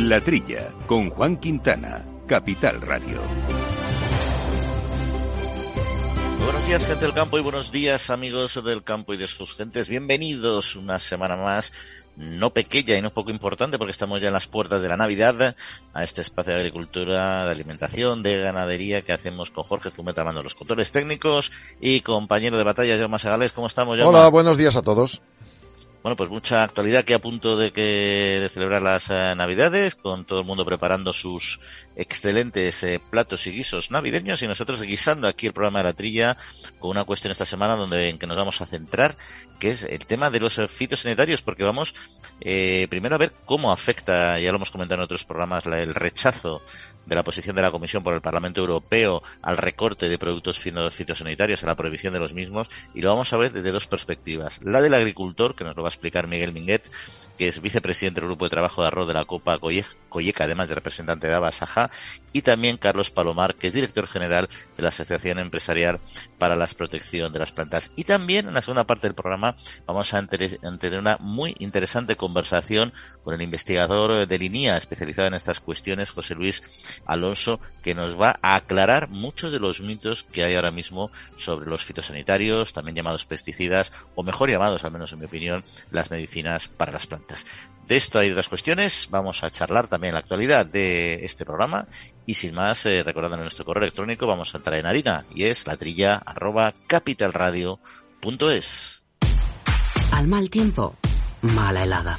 La Trilla, con Juan Quintana, Capital Radio. Buenos días, gente del campo, y buenos días, amigos del campo y de sus gentes. Bienvenidos una semana más, no pequeña y no poco importante, porque estamos ya en las puertas de la Navidad, a este espacio de agricultura, de alimentación, de ganadería que hacemos con Jorge Zumeta, mando los controles técnicos, y compañero de batalla, Jaume Sagales. ¿Cómo estamos, Jaume? Hola, buenos días a todos. Bueno, pues mucha actualidad que a punto de que de celebrar las eh, Navidades, con todo el mundo preparando sus excelentes eh, platos y guisos navideños y nosotros guisando aquí el programa de la trilla con una cuestión esta semana donde en que nos vamos a centrar, que es el tema de los fitosanitarios, porque vamos eh, primero a ver cómo afecta, ya lo hemos comentado en otros programas, la, el rechazo de la posición de la Comisión por el Parlamento Europeo al recorte de productos fitosanitarios, a la prohibición de los mismos, y lo vamos a ver desde dos perspectivas. La del agricultor, que nos lo va a explicar Miguel Minguet, que es vicepresidente del Grupo de Trabajo de Arroz de la Copa Colleca, además de representante de Abasaja, y también Carlos Palomar, que es director general de la Asociación Empresarial para la Protección de las Plantas. Y también en la segunda parte del programa vamos a tener una muy interesante conversación con el investigador de línea especializado en estas cuestiones, José Luis Alonso, que nos va a aclarar muchos de los mitos que hay ahora mismo sobre los fitosanitarios, también llamados pesticidas, o mejor llamados, al menos en mi opinión, las medicinas para las plantas. De esto hay otras cuestiones, vamos a charlar también la actualidad de este programa y sin más, eh, recordando nuestro correo electrónico, vamos a entrar en harina y es la trilla arroba capitalradio.es. Al mal tiempo, mala helada.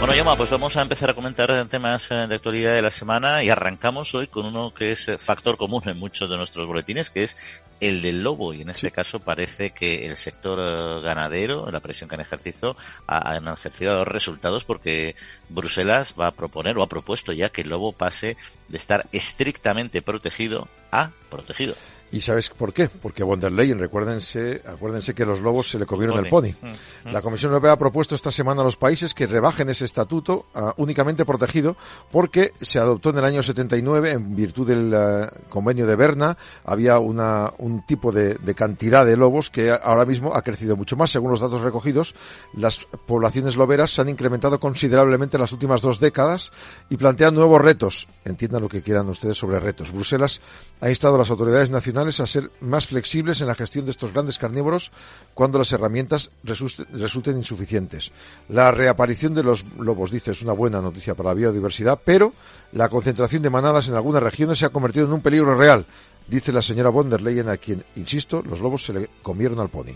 Bueno, Yoma, pues vamos a empezar a comentar temas eh, de actualidad de la semana y arrancamos hoy con uno que es eh, factor común en muchos de nuestros boletines, que es el del lobo. Y en este caso parece que el sector eh, ganadero, la presión que han ejercido, han ejercido dos resultados porque Bruselas va a proponer o ha propuesto ya que el lobo pase de estar estrictamente protegido a protegido. ¿Y sabes por qué? Porque von der Leyen, recuérdense, acuérdense que los lobos se le comieron el pony. Mm, mm. La Comisión Europea ha propuesto esta semana a los países que rebajen ese estatuto únicamente protegido porque se adoptó en el año 79 en virtud del eh, convenio de Berna. Había una, un tipo de, de, cantidad de lobos que ahora mismo ha crecido mucho más. Según los datos recogidos, las poblaciones loberas se han incrementado considerablemente en las últimas dos décadas y plantean nuevos retos. Entiendan lo que quieran ustedes sobre retos. Bruselas ha instado a las autoridades nacionales a ser más flexibles en la gestión de estos grandes carnívoros cuando las herramientas resulten insuficientes. La reaparición de los lobos, dice, es una buena noticia para la biodiversidad, pero la concentración de manadas en algunas regiones se ha convertido en un peligro real, dice la señora von der Leyen, a quien, insisto, los lobos se le comieron al pony.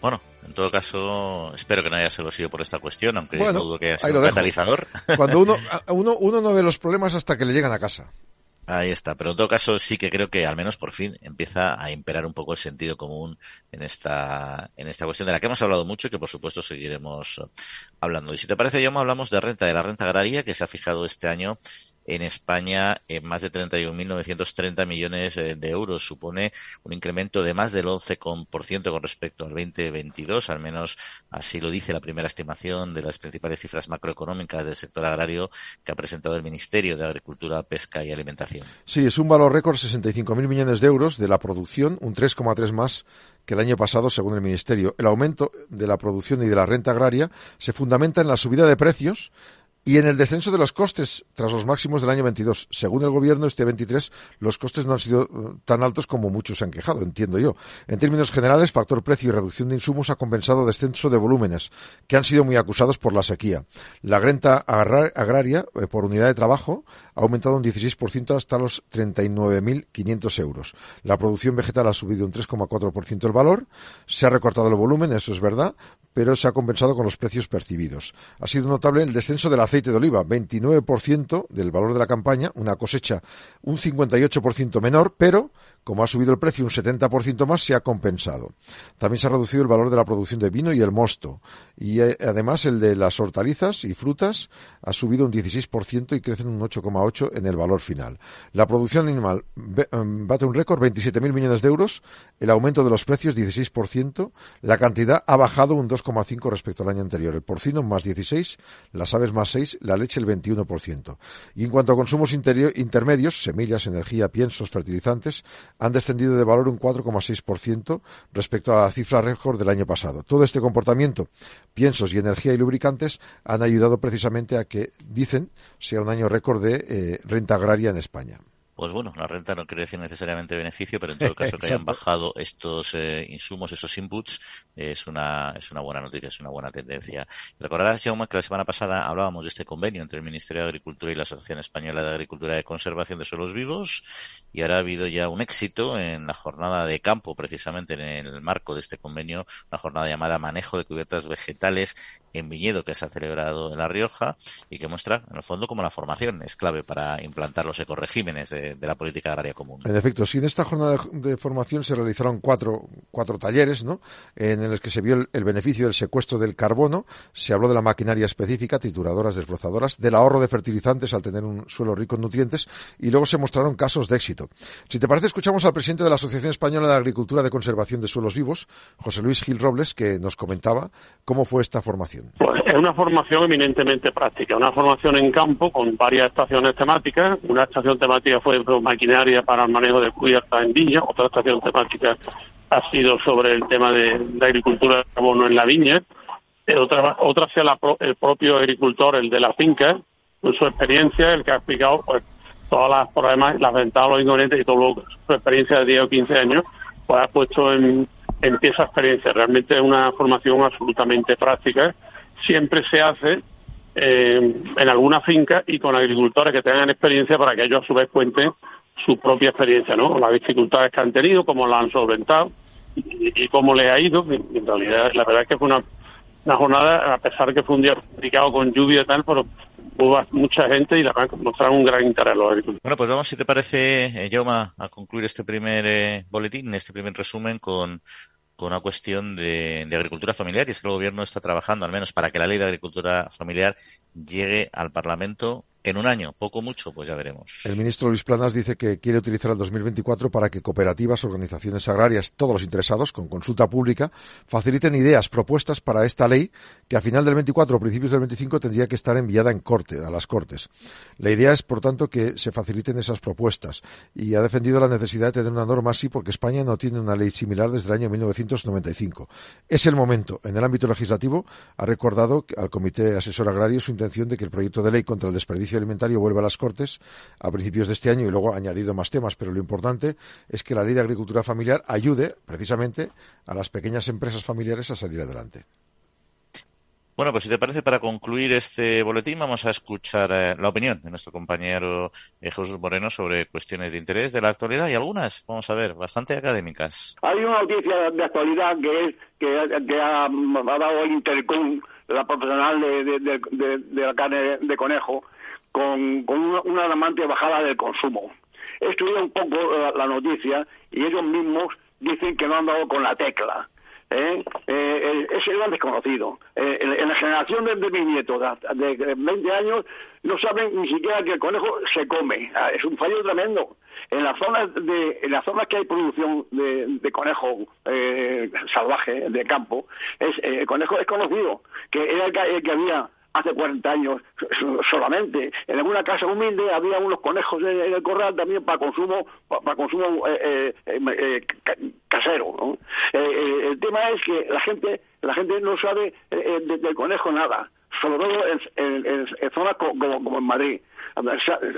Bueno, en todo caso, espero que no haya sido por esta cuestión, aunque dudo que haya sido un catalizador. Cuando uno, uno, uno no ve los problemas hasta que le llegan a casa. Ahí está, pero en todo caso sí que creo que al menos por fin empieza a imperar un poco el sentido común en esta, en esta cuestión de la que hemos hablado mucho y que por supuesto seguiremos hablando. Y si te parece, yo hablamos de renta, de la renta agraria que se ha fijado este año en España más de 31.930 millones eh, de euros. Supone un incremento de más del 11% con respecto al 2022, al menos así lo dice la primera estimación de las principales cifras macroeconómicas del sector agrario que ha presentado el Ministerio de Agricultura, Pesca y Alimentación. Sí, es un valor récord, 65.000 millones de euros de la producción, un 3,3 más que el año pasado, según el Ministerio. El aumento de la producción y de la renta agraria se fundamenta en la subida de precios y en el descenso de los costes tras los máximos del año 22. Según el gobierno, este 23 los costes no han sido eh, tan altos como muchos se han quejado, entiendo yo. En términos generales, factor precio y reducción de insumos ha compensado descenso de volúmenes, que han sido muy acusados por la sequía. La renta agraria eh, por unidad de trabajo ha aumentado un 16% hasta los 39.500 euros. La producción vegetal ha subido un 3,4% el valor. Se ha recortado el volumen, eso es verdad, pero se ha compensado con los precios percibidos. Ha sido notable el descenso de la aceite de oliva, 29% del valor de la campaña, una cosecha un 58% menor, pero como ha subido el precio un 70% más, se ha compensado. También se ha reducido el valor de la producción de vino y el mosto. Y eh, además el de las hortalizas y frutas ha subido un 16% y crece un 8,8% en el valor final. La producción animal em, bate un récord, 27.000 millones de euros. El aumento de los precios, 16%. La cantidad ha bajado un 2,5% respecto al año anterior. El porcino más 16%, las aves más 6%, la leche el 21%. Y en cuanto a consumos intermedios, semillas, energía, piensos, fertilizantes, han descendido de valor un 4,6% respecto a la cifra récord del año pasado. Todo este comportamiento, piensos y energía y lubricantes, han ayudado precisamente a que, dicen, sea un año récord de eh, renta agraria en España pues bueno, la renta no quiere decir necesariamente beneficio, pero en todo caso que hayan bajado estos eh, insumos, esos inputs, es una es una buena noticia, es una buena tendencia. Recordarás, Jaume, que la semana pasada hablábamos de este convenio entre el Ministerio de Agricultura y la Asociación Española de Agricultura y Conservación de Suelos Vivos, y ahora ha habido ya un éxito en la jornada de campo, precisamente en el marco de este convenio, una jornada llamada Manejo de Cubiertas Vegetales en viñedo que se ha celebrado en La Rioja y que muestra, en el fondo, como la formación es clave para implantar los ecoregímenes de, la política agraria común. En efecto, sí, en esta jornada de, formación se realizaron cuatro, cuatro talleres, ¿no? En los que se vio el, beneficio del secuestro del carbono, se habló de la maquinaria específica, trituradoras, desbrozadoras, del ahorro de fertilizantes al tener un suelo rico en nutrientes y luego se mostraron casos de éxito. Si te parece, escuchamos al presidente de la Asociación Española de Agricultura de Conservación de Suelos Vivos, José Luis Gil Robles, que nos comentaba cómo fue esta formación. Pues es una formación eminentemente práctica, una formación en campo con varias estaciones temáticas. Una estación temática fue maquinaria para el manejo de cubiertas en viña, otra estación temática ha sido sobre el tema de, agricultura de carbono en la viña, eh, otra, otra sea el propio agricultor, el de la finca, con su experiencia, el que ha explicado pues todas las problemas, las ventajas, los inconvenientes y todo su experiencia de 10 o 15 años, pues ha puesto en, en pie esa experiencia. Realmente es una formación absolutamente práctica siempre se hace eh, en alguna finca y con agricultores que tengan experiencia para que ellos a su vez cuenten su propia experiencia, ¿no? Las dificultades que han tenido, cómo la han solventado y, cómo le ha ido. En realidad, la verdad es que fue una, una jornada, a pesar que fue un día complicado con lluvia y tal, pero hubo mucha gente y la verdad mostraron un gran interés los agricultores. Bueno, pues vamos, si te parece, eh, a concluir este primer eh, boletín, este primer resumen con con una cuestión de, agricultura familiar y es que el gobierno está trabajando al menos para que la ley de agricultura familiar llegue al Parlamento en un año, poco mucho, pues ya veremos. El ministro Luis Planas dice que quiere utilizar el 2024 para que cooperativas, organizaciones agrarias, todos los interesados, con consulta pública, faciliten ideas, propuestas para esta ley que a final del 24 o principios del 25 tendría que estar enviada en corte, a las Cortes. La idea es, por tanto, que se faciliten esas propuestas y ha defendido la necesidad de tener una norma así porque España no tiene una ley similar desde el año 1995. Es el momento. En el ámbito legislativo ha recordado al Comité Asesor Agrario su intención de que el proyecto de ley contra el desperdicio alimentario vuelve a las Cortes a principios de este año y luego ha añadido más temas, pero lo importante es que la ley de agricultura familiar ayude precisamente a las pequeñas empresas familiares a salir adelante. Bueno, pues si te parece, para concluir este boletín, vamos a escuchar eh, la opinión de nuestro compañero eh, Jesús Moreno sobre cuestiones de interés de la actualidad y algunas, vamos a ver, bastante académicas. Hay una noticia de actualidad que es que, ha, dado el Intercom, la profesional de la carne de conejo, con, una, alarmante bajada del consumo. He estudiado un poco la, noticia y ellos mismos dicen que no han dado con la tecla. ¿eh? Eh, es el gran desconocido. Eh, en, la generación de, de mis nietos de, 20 años no saben ni siquiera que el conejo se come. Ah, es un fallo tremendo. En las zonas de, en las zonas que hay producción de, conejo salvaje de campo, es, el conejo es conocido que era el que había hace 40 años solamente. En alguna casa humilde había unos conejos en, el corral también para consumo para consumo eh, eh, eh, casero. el tema es que la gente la gente no sabe del conejo nada, sobre todo en, zonas como, en Madrid.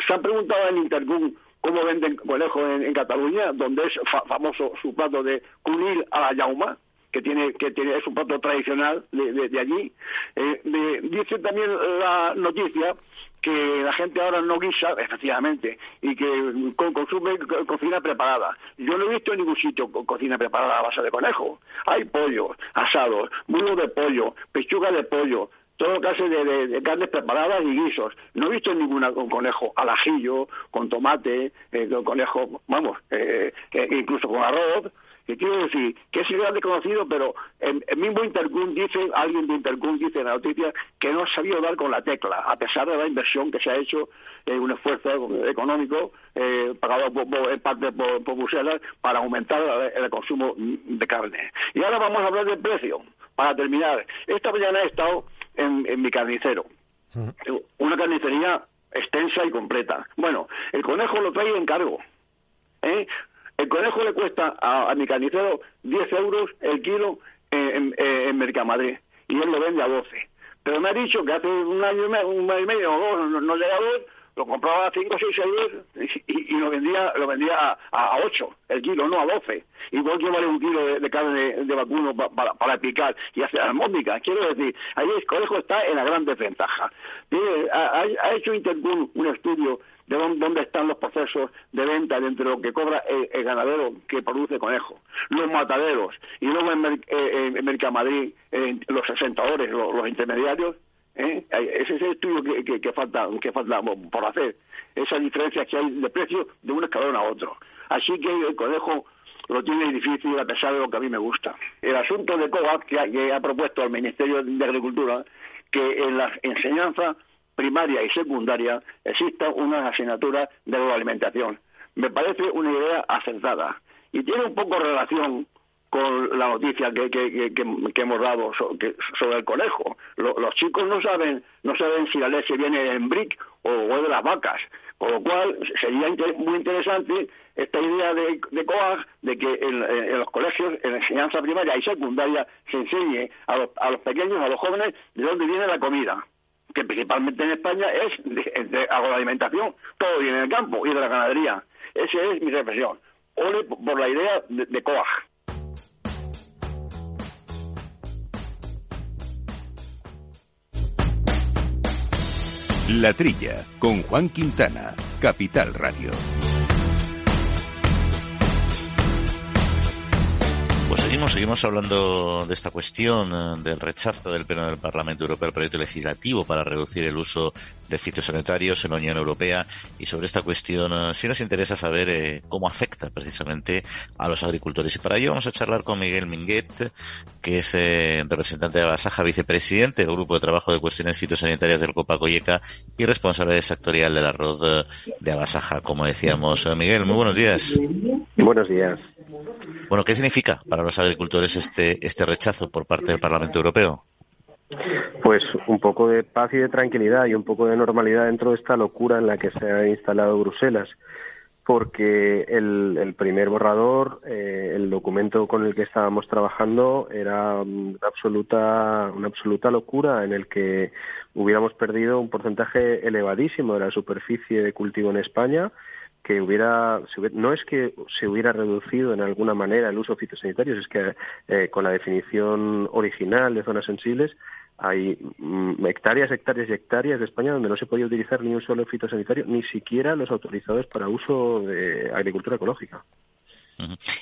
Se, han preguntado en Intercom cómo venden conejos en, Cataluña, donde es famoso su plato de cunil a la yauma que tiene que tiene es un plato tradicional de, allí. Eh, dice también la noticia que la gente ahora no guisa, efectivamente, y que consume cocina preparada. Yo no he visto en ningún sitio cocina preparada a base de conejo. Hay pollo, asados, muslo de pollo, pechuga de pollo, todo clase de, carnes preparadas y guisos. No he visto ninguna con conejo al ajillo, con tomate, eh, con conejo, vamos, eh, incluso con arroz que quiero decir que es grande conocido, pero el, mismo Intercom dice, alguien de Intercom dice en la noticia que no ha sabido dar con la tecla, a pesar de la inversión que se ha hecho, en un esfuerzo económico eh, pagado en parte por, Bruselas para aumentar el, consumo de carne. Y ahora vamos a hablar del precio. Para terminar, esta mañana he estado en, mi carnicero, una carnicería extensa y completa. Bueno, el conejo lo trae en cargo. ¿eh? El conejo le cuesta a, mi carnicero 10 euros el kilo en, en, Mercamadrid y él lo vende a 12. Pero me ha dicho que hace un año y medio, un mes y medio o dos no, llega a ver, lo compraba a 5 o 6 euros y, lo vendía lo vendía a, 8 el kilo, no a 12. Igual que vale un kilo de, carne de, vacuno para, picar y hacer armónica. Quiero decir, ahí el conejo está en la gran desventaja. Ha, ha, hecho Intercom un estudio de dónde están los procesos de venta dentro de lo que cobra el, ganadero que produce conejo, los mataderos, y luego en, eh, en Mercamadrid los asentadores, los, intermediarios, ¿eh? ese es el estudio que, falta, que falta por hacer, esa diferencia que hay de precio de un escalón a otro. Así que el conejo lo tiene difícil a pesar de lo que a mí me gusta. El asunto de COAC que ha propuesto el Ministerio de Agricultura que en la enseñanza primaria y secundaria exista una asignatura de alimentación. Me parece una idea acertada y tiene un poco relación con la noticia que, hemos dado sobre el conejo. los chicos no saben no saben si la leche viene en brick o, de las vacas, con lo cual sería muy interesante esta idea de, de COAG de que en, los colegios, en la enseñanza primaria y secundaria, se enseñe a los, a los pequeños, a los jóvenes, de dónde viene la comida que principalmente en España es de, agroalimentación, todo viene del campo y de la ganadería. Esa es mi reflexión. Ole por la idea de, de COAG. La Trilla, con Juan Quintana, Capital Radio. Seguimos, hablando de esta cuestión eh, del rechazo del Pleno del Parlamento Europeo al proyecto legislativo para reducir el uso de fitosanitarios en la Unión Europea y sobre esta cuestión eh, sí nos interesa saber eh, cómo afecta precisamente a los agricultores. Y para ello vamos a charlar con Miguel Minguet, que es representante de Basaja, vicepresidente del Grupo de Trabajo de Cuestiones Fitosanitarias del Copa Coyeca y responsable sectorial del arroz de Abasaja, como decíamos. Miguel, muy buenos días. Buenos días. Bueno, ¿qué significa para los agricultores este, este rechazo por parte del Parlamento Europeo? Pues un poco de paz y de tranquilidad y un poco de normalidad dentro de esta locura en la que se ha instalado Bruselas, porque el, primer borrador, eh, el documento con el que estábamos trabajando, era una absoluta, una absoluta locura en el que hubiéramos perdido un porcentaje elevadísimo de la superficie de cultivo en España que hubiera, no es que se hubiera reducido en alguna manera el uso de fitosanitarios, es que eh, con la definición original de zonas sensibles hay mm, hectáreas, hectáreas y hectáreas de España donde no se podía utilizar ni un solo fitosanitario, ni siquiera los autorizados para uso de agricultura ecológica.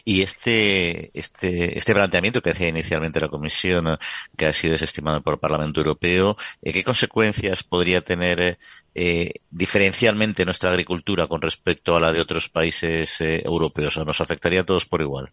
Y este, este, este planteamiento que hacía inicialmente la Comisión, que ha sido desestimado por el Parlamento Europeo, eh, ¿qué consecuencias podría tener eh, diferencialmente nuestra agricultura con respecto a la de otros países eh, europeos? ¿O nos afectaría a todos por igual?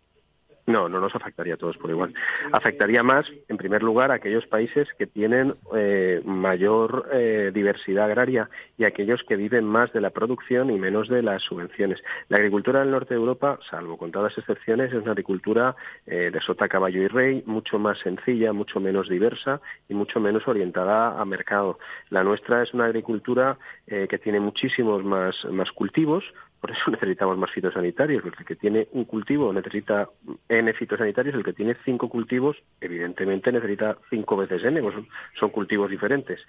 No, no nos afectaría a todos por igual. Afectaría más, en primer lugar, a aquellos países que tienen eh, mayor eh, diversidad agraria y aquellos que viven más de la producción y menos de las subvenciones. La agricultura del norte de Europa, salvo contadas excepciones, es una agricultura eh, de sota, caballo y rey, mucho más sencilla, mucho menos diversa y mucho menos orientada a mercado. La nuestra es una agricultura que tiene muchísimos más, más cultivos, por eso necesitamos más fitosanitarios. El que tiene un cultivo necesita N fitosanitarios, el que tiene cinco cultivos, evidentemente necesita cinco veces N, pues son, cultivos diferentes.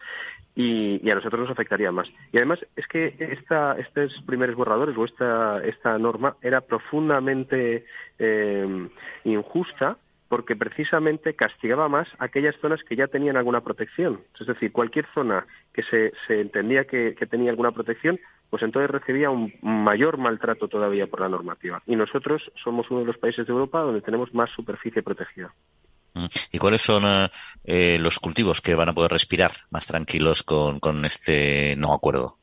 Y, a nosotros nos afectaría más. Y además es que esta, estos primeros borradores o esta, esta norma era profundamente eh, injusta porque precisamente castigaba más aquellas zonas que ya tenían alguna protección. Es decir, cualquier zona que se, se entendía que, tenía alguna protección, pues entonces recibía un mayor maltrato todavía por la normativa. Y nosotros somos uno de los países de Europa donde tenemos más superficie protegida. ¿Y cuáles son eh, los cultivos que van a poder respirar más tranquilos con, con este no acuerdo?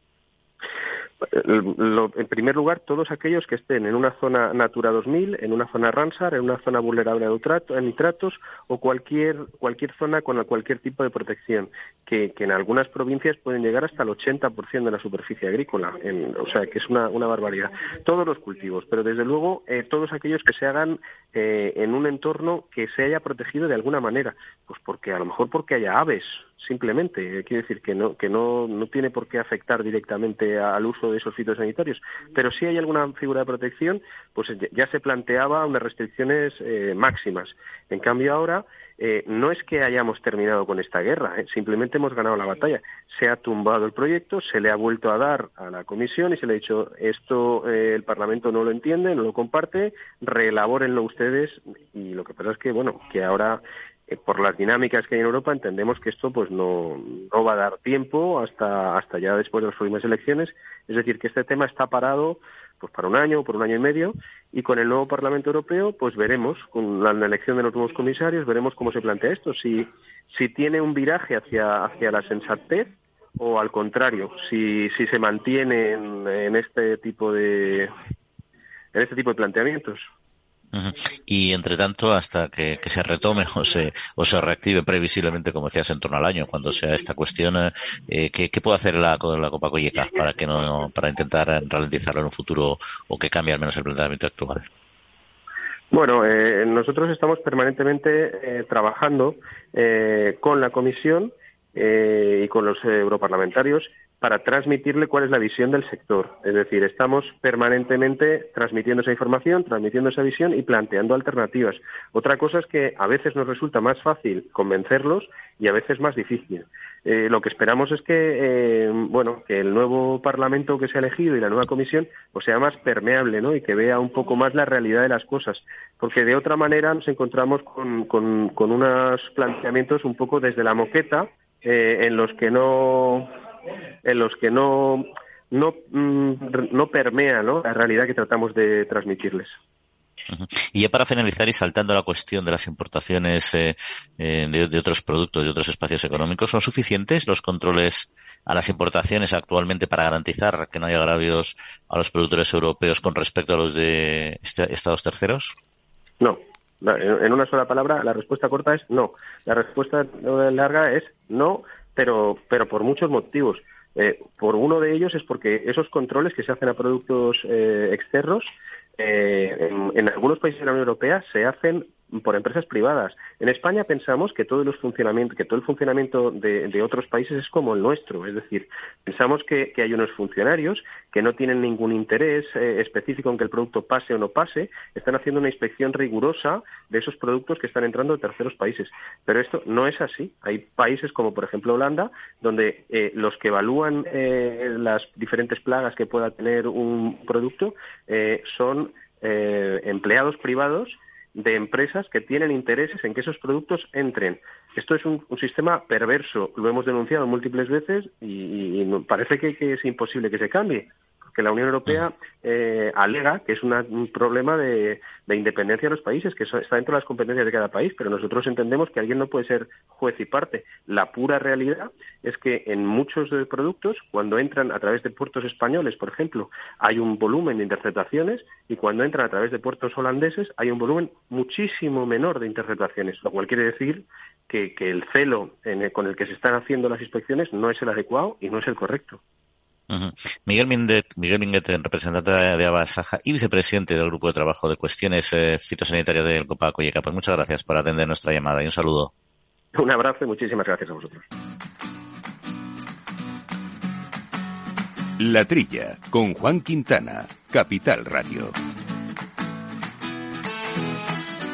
En primer lugar, todos aquellos que estén en una zona Natura 2000, en una zona Ramsar, en una zona vulnerable a nitratos o cualquier, cualquier zona con cualquier tipo de protección, que, en algunas provincias pueden llegar hasta el 80% de la superficie agrícola, o sea, que es una, una, barbaridad. Todos los cultivos, pero desde luego eh, todos aquellos que se hagan eh, en un entorno que se haya protegido de alguna manera, pues porque a lo mejor porque haya aves, simplemente. Quiere decir que no, que no, no tiene por qué afectar directamente al uso de esos fitosanitarios. Pero si hay alguna figura de protección, pues ya se planteaba unas restricciones eh, máximas. En cambio ahora eh, no es que hayamos terminado con esta guerra, eh, simplemente hemos ganado la batalla. Se ha tumbado el proyecto, se le ha vuelto a dar a la comisión y se le ha dicho esto el Parlamento no lo entiende, no lo comparte, reelabórenlo ustedes y lo que pasa es que bueno que ahora eh, por las dinámicas que hay en Europa entendemos que esto pues no, no va a dar tiempo hasta, hasta ya después de las próximas elecciones. Es decir, que este tema está parado pues para un año o por un año y medio y con el nuevo Parlamento Europeo pues veremos con la elección de los nuevos comisarios veremos cómo se plantea esto si si tiene un viraje hacia hacia la sensatez o al contrario si si se mantiene en, en este tipo de en este tipo de planteamientos y entre tanto, hasta que, se retome o se, o se reactive previsiblemente, como decías, en torno al año, cuando sea esta cuestión, eh, ¿qué, puede hacer la, la Copa Colleca para que no, para intentar ralentizarlo en un futuro o que cambie al menos el planteamiento actual? Bueno, eh, nosotros estamos permanentemente eh, trabajando con la Comisión y con los europarlamentarios para transmitirle cuál es la visión del sector. Es decir, estamos permanentemente transmitiendo esa información, transmitiendo esa visión y planteando alternativas. Otra cosa es que a veces nos resulta más fácil convencerlos y a veces más difícil. Eh, lo que esperamos es que, eh, bueno, que el nuevo Parlamento que se ha elegido y la nueva Comisión pues sea más permeable, ¿no? Y que vea un poco más la realidad de las cosas, porque de otra manera nos encontramos con, con, unos planteamientos un poco desde la moqueta eh, en los que no en los que no, no, mm, no permea la realidad que tratamos de transmitirles. Y ya para finalizar y saltando la cuestión de las importaciones eh, eh, de, otros productos, de otros espacios económicos, ¿son suficientes los controles a las importaciones actualmente para garantizar que no haya agravios a los productores europeos con respecto a los de este, estados terceros? No. En una sola palabra, la respuesta corta es no. La respuesta larga es no, pero, pero por muchos motivos. Eh, por uno de ellos es porque esos controles que se hacen a productos eh, externos eh, en, algunos países de la Unión Europea se hacen por empresas privadas. En España pensamos que todo, los funcionamientos, que todo el funcionamiento de, otros países es como el nuestro, es decir, pensamos que, hay unos funcionarios que no tienen ningún interés eh, específico en que el producto pase o no pase, están haciendo una inspección rigurosa de esos productos que están entrando de terceros países. Pero esto no es así. Hay países como, por ejemplo, Holanda, donde eh, los que evalúan eh, las diferentes plagas que pueda tener un producto son empleados privados de empresas que tienen intereses en que esos productos entren. Esto es un, sistema perverso, lo hemos denunciado múltiples veces y, parece que, es imposible que se cambie que la Unión Europea eh, alega que es un problema de, independencia de los países, que está dentro de las competencias de cada país, pero nosotros entendemos que alguien no puede ser juez y parte. La pura realidad es que en muchos de productos, cuando entran a través de puertos españoles, por ejemplo, hay un volumen de interceptaciones y cuando entran a través de puertos holandeses hay un volumen muchísimo menor de interceptaciones, lo cual quiere decir que, el celo con el que se están haciendo las inspecciones no es el adecuado y no es el correcto. Miguel Mindet, Miguel Minguet, representante de Abasaja y vicepresidente del Grupo de Trabajo de Cuestiones eh, Fitosanitarias del Copa Colleca. Pues muchas gracias por atender nuestra llamada y un saludo. Un abrazo y muchísimas gracias a vosotros. La Trilla, con Juan Quintana, Capital Radio.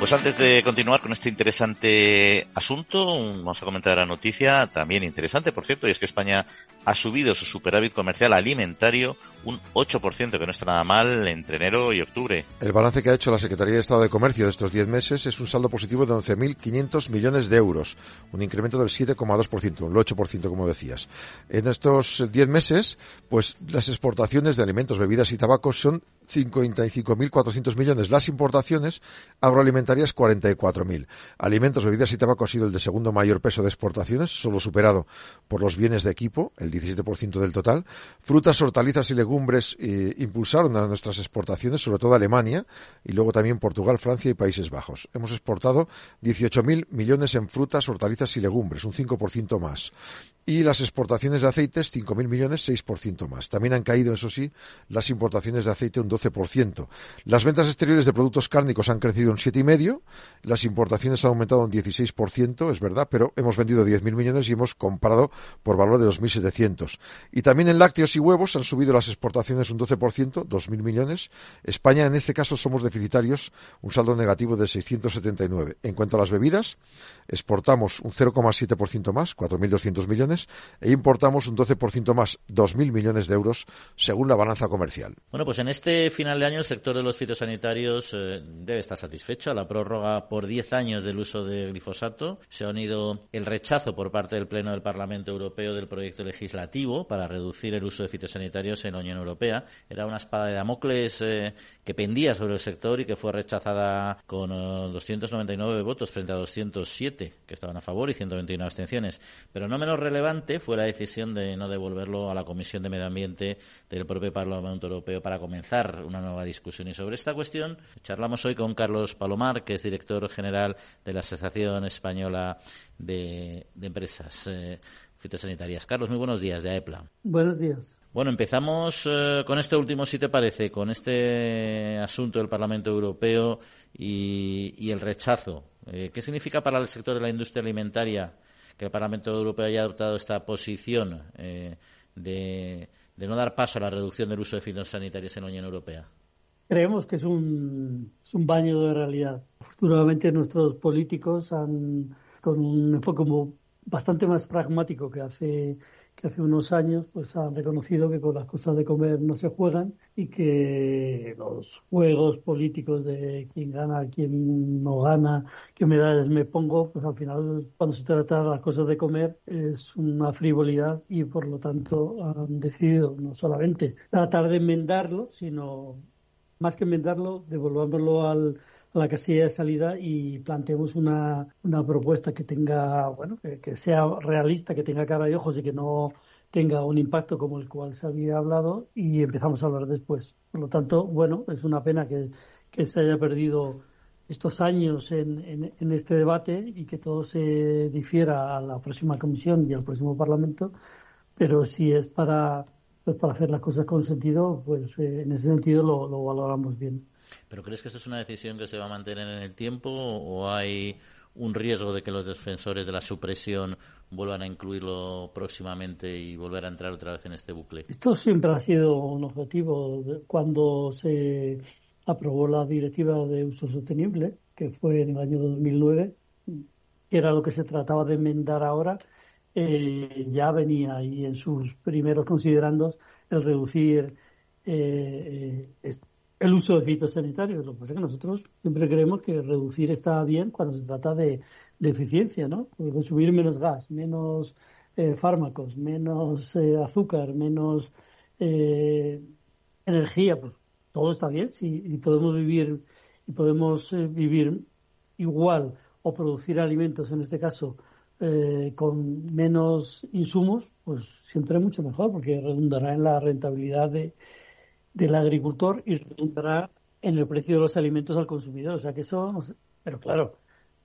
Pues antes de continuar con este interesante asunto, vamos a comentar la noticia también interesante, por cierto, y es que España ha subido su superávit comercial alimentario un 8%, que no está nada mal entre enero y octubre. El balance que ha hecho la Secretaría de Estado de Comercio de estos 10 meses es un saldo positivo de 11.500 millones de euros, un incremento del 7,2%, un 8% como decías. En estos 10 meses, pues las exportaciones de alimentos, bebidas y tabacos son 55.400 millones. Las importaciones agroalimentarias 44.000. Alimentos, bebidas y tabaco ha sido el de segundo mayor peso de exportaciones, solo superado por los bienes de equipo, el 17% del total. Frutas, hortalizas y legumbres eh, impulsaron a nuestras exportaciones, sobre todo Alemania y luego también Portugal, Francia y Países Bajos. Hemos exportado 18.000 millones en frutas, hortalizas y legumbres, un 5% más y las exportaciones de aceites 5.000 millones, 6% más. También han caído, eso sí, las importaciones de aceite un 12%. Las ventas exteriores de productos cárnicos han crecido un 7,5%, las importaciones han aumentado un 16%, es verdad, pero hemos vendido 10.000 millones y hemos comprado por valor de 2.700. Y también en lácteos y huevos han subido las exportaciones un 12%, 2.000 millones. España, en este caso, somos deficitarios, un saldo negativo de 679. En cuanto a las bebidas, exportamos un 0,7% más, 4.200 millones e importamos un 12% más, 2.000 millones de euros, según la balanza comercial. Bueno, pues en este final de año el sector de los fitosanitarios eh, debe estar satisfecho. A la prórroga por 10 años del uso de glifosato se ha unido el rechazo por parte del Pleno del Parlamento Europeo del proyecto legislativo para reducir el uso de fitosanitarios en la Unión Europea. Era una espada de Damocles eh, que pendía sobre el sector y que fue rechazada con 299 eh, votos frente a 207 que estaban a favor y 129 abstenciones. Pero no menos relevante fue la decisión de no devolverlo a la Comisión de Medio Ambiente del propio Parlamento Europeo para comenzar una nueva discusión. Y sobre esta cuestión charlamos hoy con Carlos Palomar, que es director general de la Asociación Española de, Empresas eh, Fitosanitarias. Carlos, muy buenos días de AEPLA. Buenos días. Bueno, empezamos eh, con este último, si te parece, con este asunto del Parlamento Europeo y, el rechazo. Eh, ¿Qué significa para el sector de la industria alimentaria que el Parlamento Europeo haya adoptado esta posición eh, de, no dar paso a la reducción del uso de fitosanitarios en la Unión Europea? Creemos que es un, es un baño de realidad. Afortunadamente nuestros políticos han, con un enfoque bastante más pragmático que hace que hace unos años pues han reconocido que con las cosas de comer no se juegan y que los juegos políticos de quién gana, quién no gana, qué medallas me pongo, pues al final cuando se trata de las cosas de comer es una frivolidad y por lo tanto han decidido no solamente tratar de enmendarlo, sino más que enmendarlo, devolvámoslo al la casilla de salida y planteemos una, una propuesta que tenga, bueno, que, sea realista, que tenga cara y ojos y que no tenga un impacto como el cual se había hablado y empezamos a hablar después. Por lo tanto, bueno, es una pena que, se haya perdido estos años en, en, este debate y que todo se difiera a la próxima comisión y al próximo Parlamento, pero si es para, pues para hacer las cosas con sentido, pues eh, en ese sentido lo valoramos bien. ¿Pero crees que esto es una decisión que se va a mantener en el tiempo o hay un riesgo de que los defensores de la supresión vuelvan a incluirlo próximamente y volver a entrar otra vez en este bucle? Esto siempre ha sido un objetivo. Cuando se aprobó la directiva de uso sostenible, que fue en el año 2009, que era lo que se trataba de enmendar ahora, eh, ya venía ahí en sus primeros considerandos el reducir eh, eh el uso de fitosanitarios. Lo que pasa es que nosotros siempre creemos que reducir está bien cuando se trata de, eficiencia, ¿no? Consumir menos gas, menos eh, fármacos, menos eh, azúcar, menos eh, energía, pues todo está bien. Si y podemos vivir y podemos vivir igual o producir alimentos, en este caso, con menos insumos, pues siempre mucho mejor, porque redundará en la rentabilidad de, del agricultor y redundará en el precio de los alimentos al consumidor. O sea que eso, pero claro,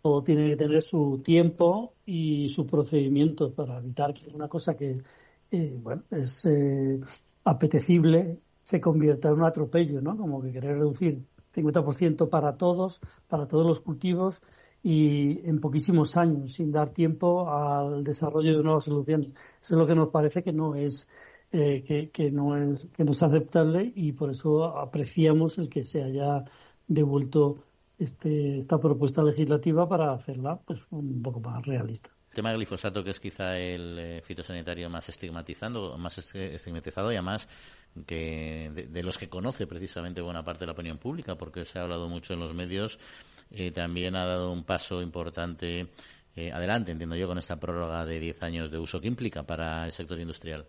todo tiene que tener su tiempo y su procedimiento para evitar que una cosa que, eh, bueno, es eh, apetecible se convierta en un atropello, ¿no? Como que querer reducir 50% para todos, para todos los cultivos y en poquísimos años, sin dar tiempo al desarrollo de nuevas soluciones. Eso es lo que nos parece que no es eh, que, no es, que no es aceptable y por eso apreciamos el que se haya devuelto este, esta propuesta legislativa para hacerla pues un poco más realista. El tema del glifosato, que es quizá el eh, fitosanitario más estigmatizando, más estigmatizado y además que de, los que conoce precisamente buena parte de la opinión pública, porque se ha hablado mucho en los medios, eh, también ha dado un paso importante adelante, entiendo yo, con esta prórroga de 10 años de uso que implica para el sector industrial.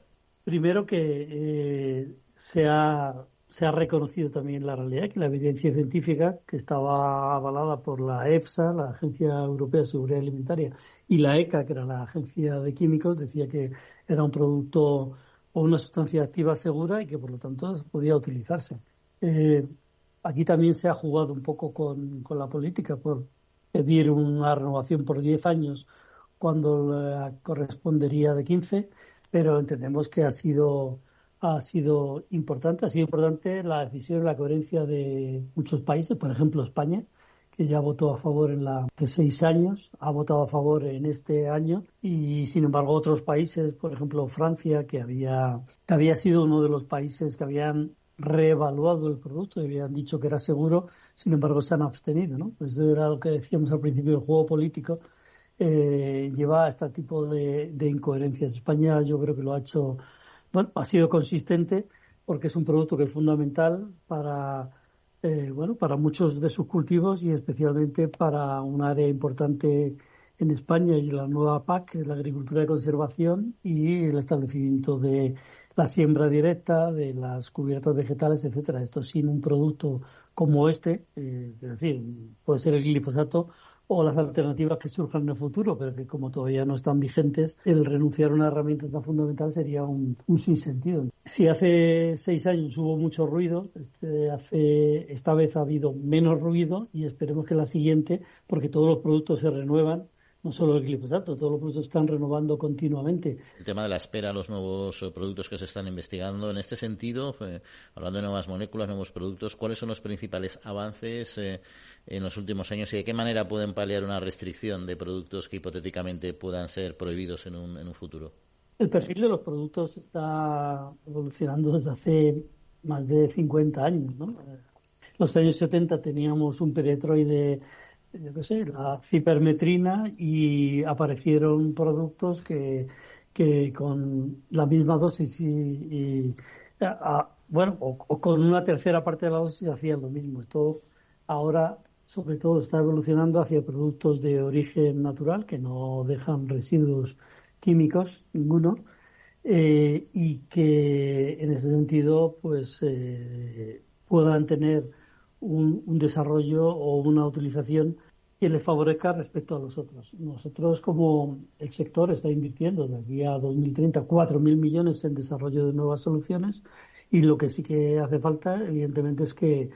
Primero que eh, se, ha, se ha reconocido también la realidad que la evidencia científica que estaba avalada por la EFSA, la Agencia Europea de Seguridad Alimentaria, y la ECA, que era la Agencia de Químicos, decía que era un producto o una sustancia activa segura y que por lo tanto podía utilizarse. Eh, aquí también se ha jugado un poco con, con la política por pedir una renovación por 10 años cuando correspondería de 15, pero entendemos que ha sido ha sido importante, ha sido importante la decisión y la coherencia de muchos países, por ejemplo España, que ya votó a favor en la de seis años, ha votado a favor en este año y sin embargo otros países, por ejemplo Francia, que había que había sido uno de los países que habían reevaluado el producto y habían dicho que era seguro, sin embargo se han abstenido, ¿no? Pues era lo que decíamos al principio del juego político, eh, lleva a este tipo de, de incoherencias. España yo creo que lo ha hecho bueno, ha sido consistente porque es un producto que es fundamental para, eh, bueno, para muchos de sus cultivos y especialmente para un área importante en España y la nueva PAC, la agricultura de conservación y el establecimiento de la siembra directa, de las cubiertas vegetales, etcétera. Esto sin un producto como este, eh, es decir, puede ser el glifosato o las alternativas que surjan en el futuro, pero que como todavía no están vigentes, el renunciar a una herramienta tan fundamental sería un, un sinsentido. Si hace seis años hubo mucho ruido, este, hace, esta vez ha habido menos ruido y esperemos que la siguiente, porque todos los productos se renuevan, no solo el glifosato, todos los productos están renovando continuamente. El tema de la espera a los nuevos eh, productos que se están investigando, en este sentido, hablando de nuevas moléculas, nuevos productos, ¿cuáles son los principales avances eh, en los últimos años y de qué manera pueden paliar una restricción de productos que hipotéticamente puedan ser prohibidos en un, en un futuro? El perfil de los productos está evolucionando desde hace más de 50 años. ¿no? En los años 70 teníamos un peretroide yo qué sé, la cipermetrina y aparecieron productos que, que con la misma dosis y, bueno, o, con una tercera parte de la dosis hacían lo mismo. Esto ahora, sobre todo, está evolucionando hacia productos de origen natural que no dejan residuos químicos ninguno eh, y que en ese sentido, pues eh, puedan tener un, desarrollo o una utilización que les favorezca respecto a los otros. Nosotros, como el sector está invirtiendo de aquí a 2030 4.000 millones en desarrollo de nuevas soluciones y lo que sí que hace falta, evidentemente, es que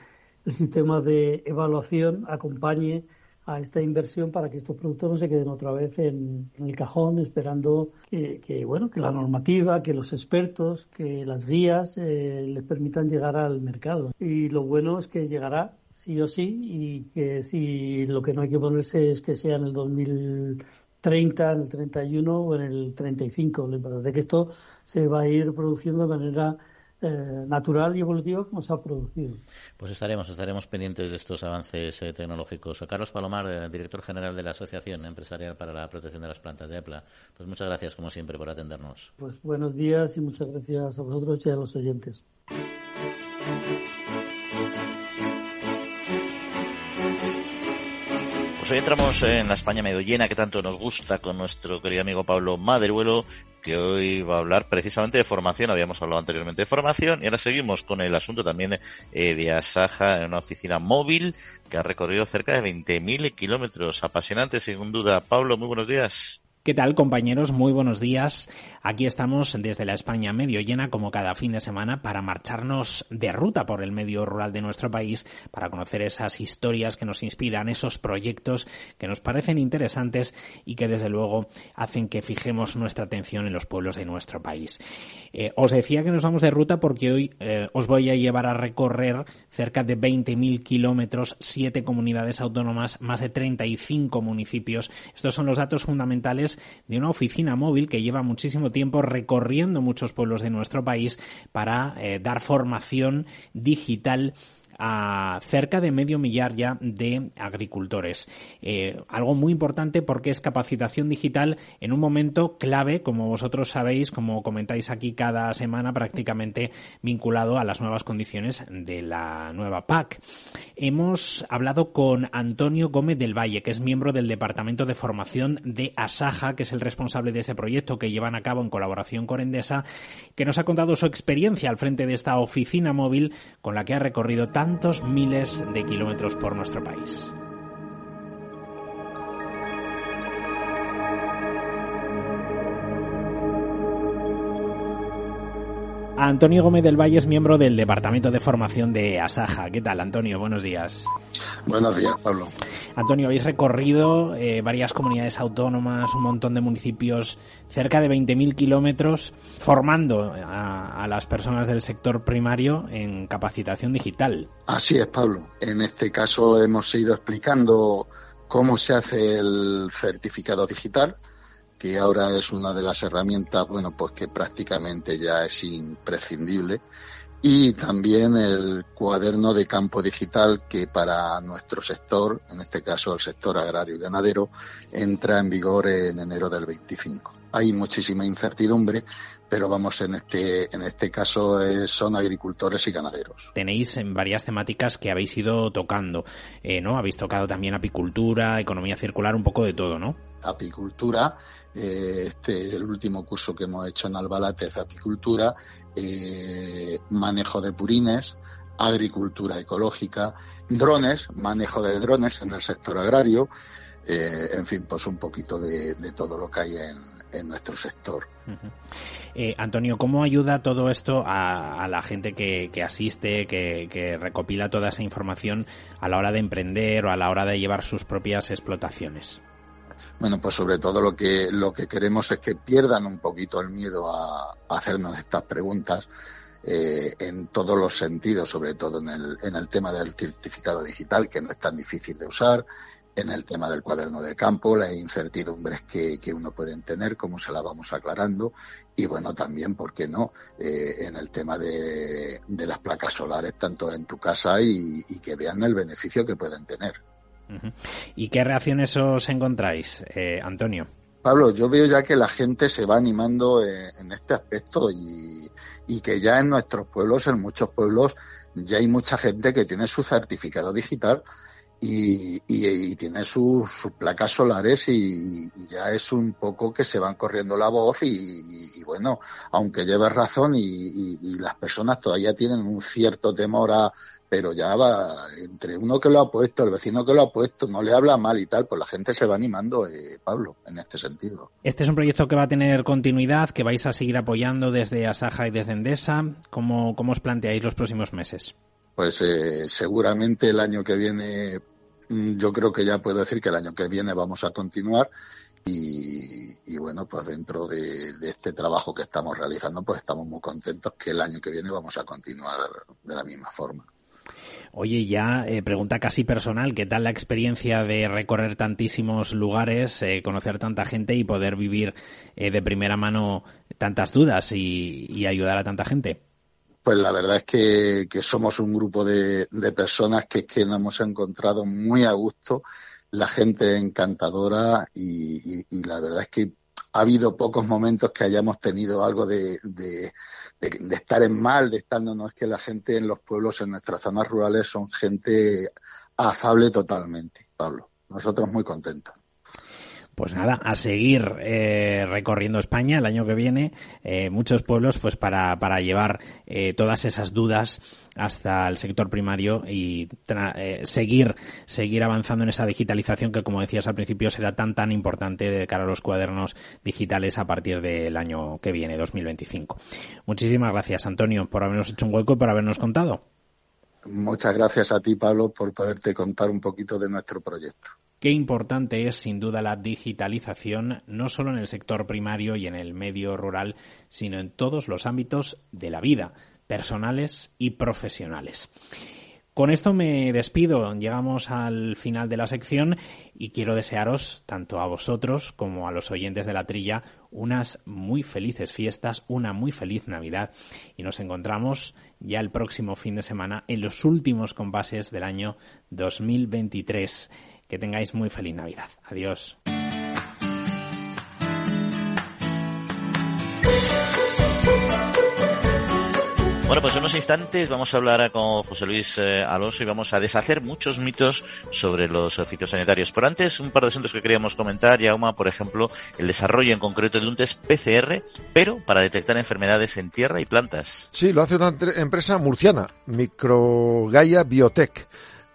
el sistema de evaluación acompañe a esta inversión para que estos productos no se queden otra vez en, el cajón esperando que, bueno que la normativa que los expertos que las guías eh, les permitan llegar al mercado. Y lo bueno es que llegará sí o sí y que si lo que no hay que ponerse es que sea en el 2030, en el 31 o en el 35 lo importante es que esto se va a ir produciendo de manera eh, natural y evolutivo como se ha producido. Pues estaremos, estaremos pendientes de estos avances eh, tecnológicos. Carlos Palomar, eh, director general de la Asociación Empresarial para la Protección de las Plantas de EPLA. Pues muchas gracias, como siempre, por atendernos. Pues buenos días y muchas gracias a vosotros y a los oyentes. Pues hoy entramos en la España medio llena que tanto nos gusta con nuestro querido amigo Pablo Maderuelo, que hoy va a hablar precisamente de formación. Habíamos hablado anteriormente de formación y ahora seguimos con el asunto también eh, de Asaja en una oficina móvil que ha recorrido cerca de 20.000 kilómetros. Apasionante, sin duda. Pablo, muy buenos días. ¿Qué tal compañeros? Muy buenos días. Aquí estamos desde la España medio llena como cada fin de semana para marcharnos de ruta por el medio rural de nuestro país, para conocer esas historias que nos inspiran, esos proyectos que nos parecen interesantes y que desde luego hacen que fijemos nuestra atención en los pueblos de nuestro país. Eh, os decía que nos vamos de ruta porque hoy eh, os voy a llevar a recorrer cerca de 20.000 kilómetros, siete comunidades autónomas, más de 35 municipios. Estos son los datos fundamentales de una oficina móvil que lleva muchísimo tiempo recorriendo muchos pueblos de nuestro país para eh, dar formación digital a cerca de medio millar ya de agricultores. Eh, algo muy importante porque es capacitación digital en un momento clave, como vosotros sabéis, como comentáis aquí cada semana, prácticamente vinculado a las nuevas condiciones de la nueva PAC. Hemos hablado con Antonio Gómez del Valle, que es miembro del Departamento de Formación de Asaja, que es el responsable de este proyecto que llevan a cabo en colaboración con Endesa, que nos ha contado su experiencia al frente de esta oficina móvil con la que ha recorrido tantos miles de kilómetros por nuestro país. Antonio Gómez del Valle es miembro del Departamento de Formación de Asaja. ¿Qué tal, Antonio? Buenos días. Buenos días, Pablo. Antonio, habéis recorrido eh, varias comunidades autónomas, un montón de municipios, cerca de 20.000 kilómetros, formando a, a, las personas del sector primario en capacitación digital. Así es, Pablo. En este caso hemos ido explicando cómo se hace el certificado digital, que ahora es una de las herramientas, bueno, pues que prácticamente ya es imprescindible. Y también el cuaderno de campo digital que para nuestro sector, en este caso el sector agrario y ganadero, entra en vigor en enero del 25. Hay muchísima incertidumbre, pero vamos, en este, en este caso eh, son agricultores y ganaderos. Tenéis en varias temáticas que habéis ido tocando, eh, ¿no? Habéis tocado también apicultura, economía circular, un poco de todo, ¿no? Apicultura, eh, este el último curso que hemos hecho en Albalate es apicultura, eh, manejo de purines, agricultura ecológica, drones, manejo de drones en el sector agrario, eh, en fin, pues un poquito de, todo lo que hay en, nuestro sector. eh, Antonio, ¿cómo ayuda todo esto a, a la gente que, asiste, que, recopila toda esa información a la hora de emprender o a la hora de llevar sus propias explotaciones? Bueno, pues sobre todo lo que lo que queremos es que pierdan un poquito el miedo a, hacernos estas preguntas eh, en todos los sentidos, sobre todo en el, en el tema del certificado digital, que no es tan difícil de usar, en el tema del cuaderno de campo, las incertidumbres que, que, uno puede tener, cómo se la vamos aclarando, y bueno, también, ¿por qué no?, eh, en el tema de, de, las placas solares, tanto en tu casa y, que vean el beneficio que pueden tener. ¿Y qué reacciones os encontráis, eh, Antonio? Pablo, yo veo ya que la gente se va animando en, en este aspecto y, que ya en nuestros pueblos, en muchos pueblos, ya hay mucha gente que tiene su certificado digital y, tiene sus, placas solares y, ya es un poco que se van corriendo la voz y bueno, aunque lleves razón y, las personas todavía tienen un cierto temor a, pero ya va entre uno que lo ha puesto, el vecino que lo ha puesto, no le habla mal y tal, pues la gente se va animando, eh, Pablo, en este sentido. Este es un proyecto que va a tener continuidad, que vais a seguir apoyando desde Asaja y desde Endesa. ¿Cómo, cómo os planteáis los próximos meses? Pues eh, seguramente el año que viene yo creo que ya puedo decir que el año que viene vamos a continuar y, y bueno, pues dentro de, de, este trabajo que estamos realizando, pues estamos muy contentos que el año que viene vamos a continuar de la misma forma. Oye, ya eh, pregunta casi personal, ¿qué tal la experiencia de recorrer tantísimos lugares, eh, conocer tanta gente y poder vivir eh, de primera mano tantas dudas y, ayudar a tanta gente? Pues la verdad es que, somos un grupo de, personas que, nos hemos encontrado muy a gusto, la gente encantadora y, la verdad es que ha habido pocos momentos que hayamos tenido algo de, de, estar en mal, de estar, no, no, es que la gente en los pueblos, en nuestras zonas rurales son gente afable totalmente, Pablo. Nosotros muy contentos pues nada, a seguir eh, recorriendo España el año que viene, eh, muchos pueblos, pues para, para llevar eh, todas esas dudas hasta el sector primario y eh, seguir, seguir avanzando en esa digitalización que, como decías al principio, será tan, tan importante de cara a los cuadernos digitales a partir del año que viene, 2025. Muchísimas gracias, Antonio, por habernos hecho un hueco y por habernos contado. Muchas gracias a ti, Pablo, por poderte contar un poquito de nuestro proyecto. Qué importante es sin duda la digitalización, no solo en el sector primario y en el medio rural, sino en todos los ámbitos de la vida, personales y profesionales. Con esto me despido, llegamos al final de la sección y quiero desearos, tanto a vosotros como a los oyentes de la trilla, unas muy felices fiestas, una muy feliz Navidad y nos encontramos ya el próximo fin de semana en los últimos compases del año 2023. Que tengáis muy feliz Navidad. Adiós. Bueno, pues en unos instantes vamos a hablar con José Luis eh, Alonso y vamos a deshacer muchos mitos sobre los fitosanitarios. Pero antes, un par de asuntos que queríamos comentar, Yauma, por ejemplo, el desarrollo en concreto de un test PCR, pero para detectar enfermedades en tierra y plantas. Sí, lo hace una empresa murciana, Microgaia Biotech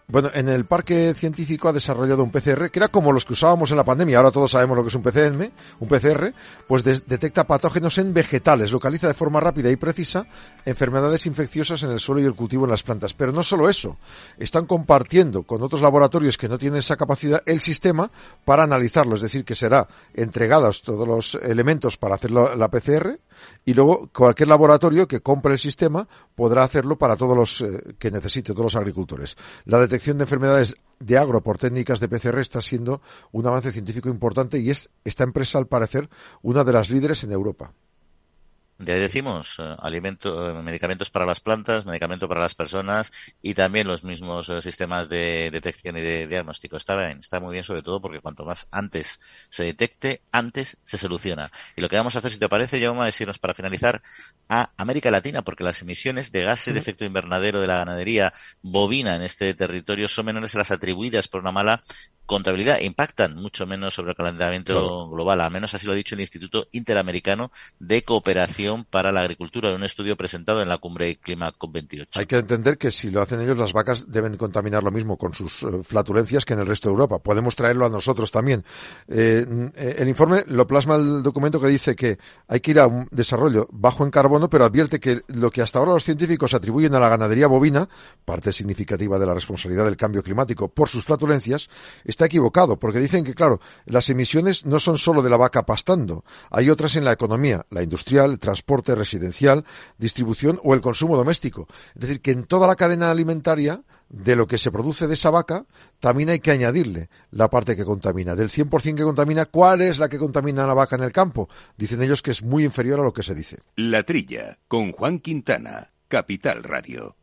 bueno, en el parque científico ha desarrollado un PCR que era como los que usábamos en la pandemia. Ahora todos sabemos lo que es un PCM, un PCR, pues detecta patógenos en vegetales, localiza de forma rápida y precisa enfermedades infecciosas en el suelo y el cultivo en las plantas. Pero no solo eso, están compartiendo con otros laboratorios que no tienen esa capacidad el sistema para analizarlo, es decir, que será entregados todos los elementos para hacer la PCR y luego cualquier laboratorio que compre el sistema podrá hacerlo para todos los eh, que necesite, todos los agricultores. La detección de enfermedades de agro por técnicas de PCR está siendo un avance científico importante y es esta empresa, al parecer, una de las líderes en Europa. De ahí decimos, eh, alimento, eh, medicamentos para las plantas, medicamentos para las personas y también los mismos eh, sistemas de detección y de diagnóstico. Está bien, está muy bien sobre todo porque cuanto más antes se detecte, antes se soluciona. Y lo que vamos a hacer, si te parece, Jaume, es irnos para finalizar a América Latina, porque las emisiones de gases de efecto invernadero de la ganadería bovina en este territorio son menores a las atribuidas por una mala contabilidad impactan mucho menos sobre el calentamiento global. Al menos así lo ha dicho el Instituto Interamericano de Cooperación para la Agricultura, de un estudio presentado en la cumbre Clima COP28. Hay que entender que si lo hacen ellos, las vacas deben contaminar lo mismo con sus eh, flatulencias que en el resto de Europa. Podemos traerlo a nosotros también. Eh, eh, el informe lo plasma el documento que dice que hay que ir a un desarrollo bajo en carbono, pero advierte que lo que hasta ahora los científicos atribuyen a la ganadería bovina, parte significativa de la responsabilidad del cambio climático por sus flatulencias, está equivocado, porque dicen que, claro, las emisiones no son solo de la vaca pastando, hay otras en la economía, la industrial, el transporte residencial, distribución o el consumo doméstico. Es decir, que en toda la cadena alimentaria de lo que se produce de esa vaca, también hay que añadirle la parte que contamina. Del 100% que contamina, ¿cuál es la que contamina la vaca en el campo? Dicen ellos que es muy inferior a lo que se dice. La Trilla, con Juan Quintana, Capital Radio.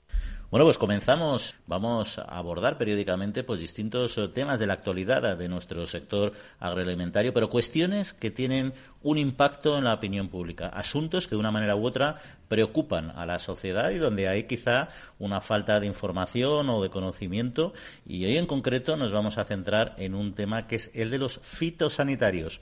Bueno, pues comenzamos. Vamos a abordar periódicamente pues distintos eh, temas de la actualidad de nuestro sector agroalimentario, pero cuestiones que tienen un impacto en la opinión pública, asuntos que de una manera u otra preocupan a la sociedad y donde hay quizá una falta de información o de conocimiento. Y hoy en concreto nos vamos a centrar en un tema que es el de los fitosanitarios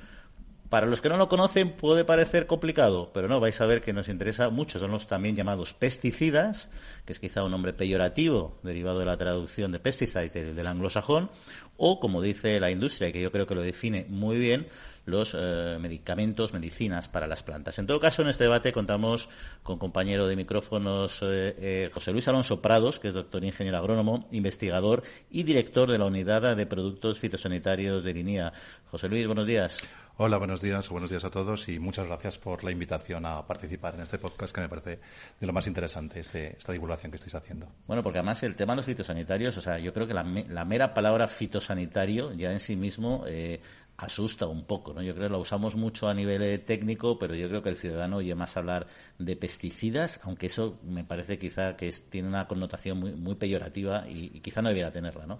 para los que no lo conocen puede parecer complicado, pero no, vais a ver que nos interesa mucho. Son los también llamados pesticidas, que es quizá un nombre peyorativo derivado de la traducción de pesticides del, anglosajón, o como dice la industria, que yo creo que lo define muy bien, los eh, medicamentos, medicinas para las plantas. En todo caso, en este debate contamos con compañero de micrófonos eh, eh, José Luis Alonso Prados, que es doctor ingeniero agrónomo, investigador y director de la unidad de productos fitosanitarios de Linía. José Luis, buenos días. Hola, buenos días, buenos días a todos y muchas gracias por la invitación a participar en este podcast que me parece de lo más interesante, este, esta divulgación que estáis haciendo. Bueno, porque además el tema de los fitosanitarios, o sea, yo creo que la, mera palabra fitosanitario ya en sí mismo eh, asusta un poco, ¿no? Yo creo que lo usamos mucho a nivel eh, técnico, pero yo creo que el ciudadano oye más hablar de pesticidas, aunque eso me parece quizá que tiene una connotación muy, muy peyorativa y, y quizá no debiera tenerla, ¿no?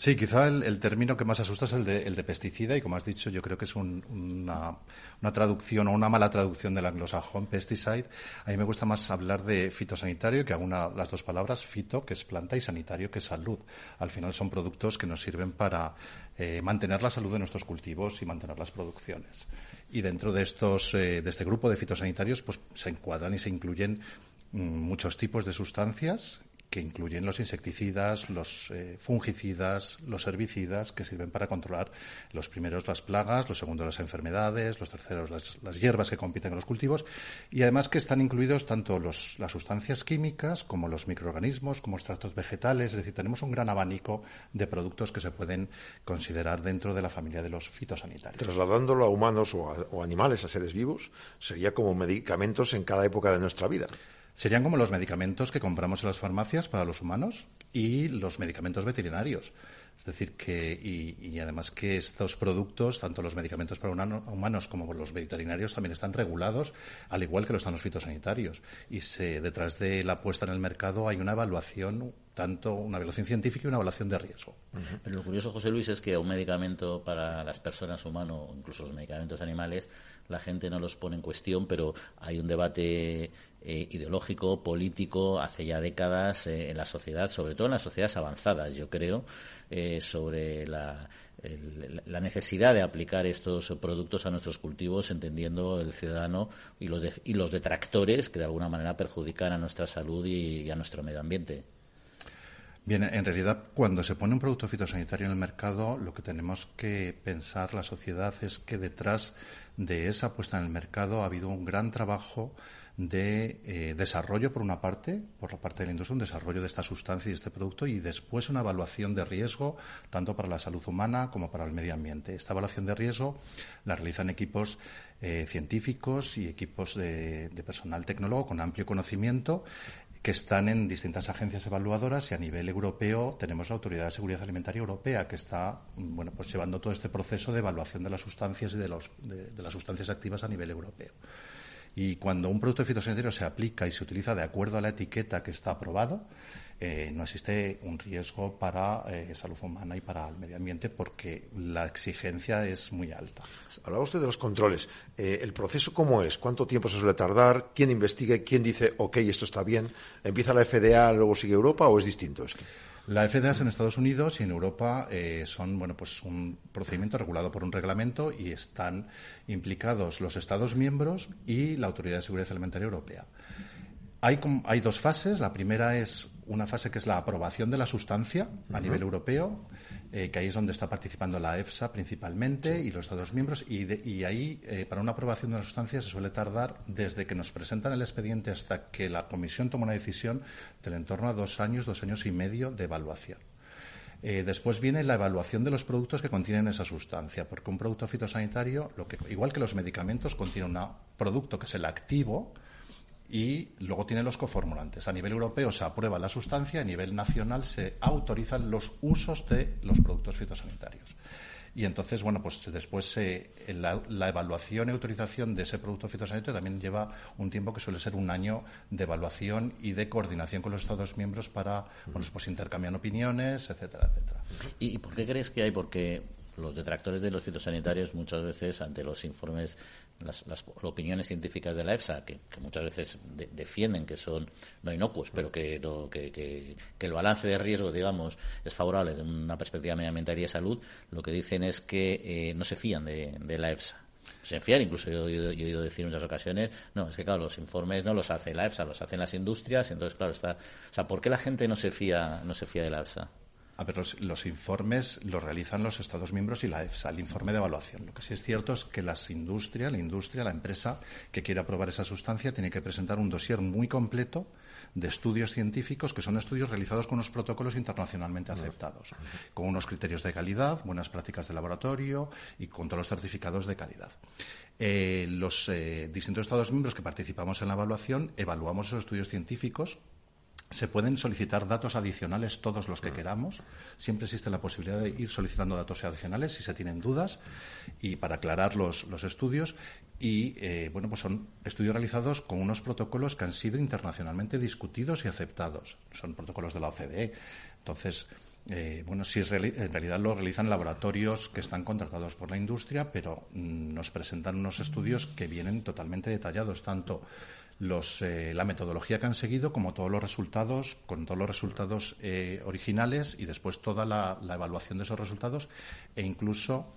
Sí, quizá el, término que más asusta es el de, pesticida y, como has dicho, yo creo que es una, traducción o una mala traducción del anglosajón pesticide. A mí me gusta más hablar de fitosanitario que una las dos palabras, fito, que es planta, y sanitario, que es salud. Al final son productos que nos sirven para eh, mantener la salud de nuestros cultivos y mantener las producciones. Y dentro de, estos, eh, de este grupo de fitosanitarios pues, se encuadran y se incluyen mm, muchos tipos de sustancias que incluyen los insecticidas, los eh, fungicidas, los herbicidas, que sirven para controlar los primeros las plagas, los segundos las enfermedades, los terceros las, hierbas que compiten con los cultivos, y además que están incluidos tanto las sustancias químicas como los microorganismos, como extractos vegetales, es decir, tenemos un gran abanico de productos que se pueden considerar dentro de la familia de los fitosanitarios. Trasladándolo a humanos o, o animales, a seres vivos, sería como medicamentos en cada época de nuestra vida. Serían como los medicamentos que compramos en las farmacias para los humanos y los medicamentos veterinarios. Es decir, que, y, además que estos productos, tanto los medicamentos para humanos como los veterinarios, también están regulados, al igual que lo están los fitosanitarios. Y se, detrás de la puesta en el mercado hay una evaluación, tanto una evaluación científica y una evaluación de riesgo. Pero lo curioso, José Luis, es que un medicamento para las personas humanas, o incluso los medicamentos animales, la gente no los pone en cuestión, pero hay un debate eh, ideológico, político, hace ya décadas eh, en la sociedad, sobre todo en las sociedades avanzadas, yo creo, eh, sobre la, necesidad de aplicar estos productos a nuestros cultivos, entendiendo el ciudadano y los, y los detractores que de alguna manera perjudican a nuestra salud y a nuestro medio ambiente. Bien, en realidad, cuando se pone un producto fitosanitario en el mercado, lo que tenemos que pensar la sociedad es que detrás de esa puesta en el mercado ha habido un gran trabajo de eh, desarrollo, por una parte, por la parte de la industria, un desarrollo de esta sustancia y este producto, y después una evaluación de riesgo, tanto para la salud humana como para el medio ambiente. Esta evaluación de riesgo la realizan equipos eh, científicos y equipos de, personal tecnólogo con amplio conocimiento que están en distintas agencias evaluadoras y a nivel europeo tenemos la Autoridad de Seguridad Alimentaria Europea que está bueno pues llevando todo este proceso de evaluación de las sustancias y de, los, de, las sustancias activas a nivel europeo. Y cuando un producto fitosanitario se aplica y se utiliza de acuerdo a la etiqueta que está aprobado, eh, no existe un riesgo para eh, salud humana y para el medio ambiente porque la exigencia es muy alta. Hablaba usted de los controles. Eh, ¿El proceso cómo es? ¿Cuánto tiempo se suele tardar? ¿Quién investiga? ¿Quién dice, ok, esto está bien? ¿Empieza la FDA, luego sigue Europa o es distinto esto? La FDA es en Estados Unidos y en Europa son bueno pues un procedimiento regulado por un reglamento y están implicados los Estados miembros y la Autoridad de Seguridad Alimentaria Europea. Hay, hay dos fases. La primera es una fase que es la aprobación de la sustancia a nivel europeo, eh, que ahí es donde está participando la EFSA principalmente y los Estados miembros, y, ahí eh, para una aprobación de la sustancia se suele tardar desde que nos presentan el expediente hasta que la Comisión toma una decisión del entorno a dos años, dos años y medio de evaluación. Eh, después viene la evaluación de los productos que contienen esa sustancia, porque un producto fitosanitario, lo que, igual que los medicamentos, contiene un producto que es el activo, y luego tiene los coformulantes. A nivel europeo se aprueba la sustancia, a nivel nacional se autorizan los usos de los productos fitosanitarios. Y entonces, bueno, pues después eh, la, evaluación y autorización de ese producto fitosanitario también lleva un tiempo que suele ser un año de evaluación y de coordinación con los Estados miembros para, bueno, pues intercambiar opiniones, etcétera, etcétera. ¿Y por qué crees que hay? Porque los detractores de los fitosanitarios muchas veces ante los informes las, opiniones científicas de la EFSA, que, muchas veces defienden que son no inocuos, pero que, que, el balance de riesgo, digamos, es favorable desde una perspectiva medioambiental y de salud, lo que dicen es que eh, no se fían de, la EFSA. Se fían, incluso yo, he oído decir en muchas ocasiones, no, es que claro, los informes no los hace la EFSA, los hacen las industrias, entonces claro, está, o sea, ¿por qué la gente no se fía, no se fía de la EFSA? A ver, los, informes los realizan los Estados miembros y la EFSA, el informe de evaluación. Lo que sí es cierto es que las industrias, la industria, la empresa que quiere aprobar esa sustancia tiene que presentar un dossier muy completo de estudios científicos que son estudios realizados con unos protocolos internacionalmente aceptados, con unos criterios de calidad, buenas prácticas de laboratorio y con todos los certificados de calidad. Eh, los eh, distintos Estados miembros que participamos en la evaluación evaluamos esos estudios científicos se pueden solicitar datos adicionales todos los que queramos. Siempre existe la posibilidad de ir solicitando datos adicionales si se tienen dudas y para aclarar los, estudios. Y eh, bueno, pues son estudios realizados con unos protocolos que han sido internacionalmente discutidos y aceptados. Son protocolos de la OCDE. Entonces, eh, bueno, sí, en realidad lo realizan laboratorios que están contratados por la industria, pero mm, nos presentan unos estudios que vienen totalmente detallados, tanto los, eh, la metodología que han seguido, como todos los resultados, con todos los resultados eh, originales y después toda la, la, evaluación de esos resultados e incluso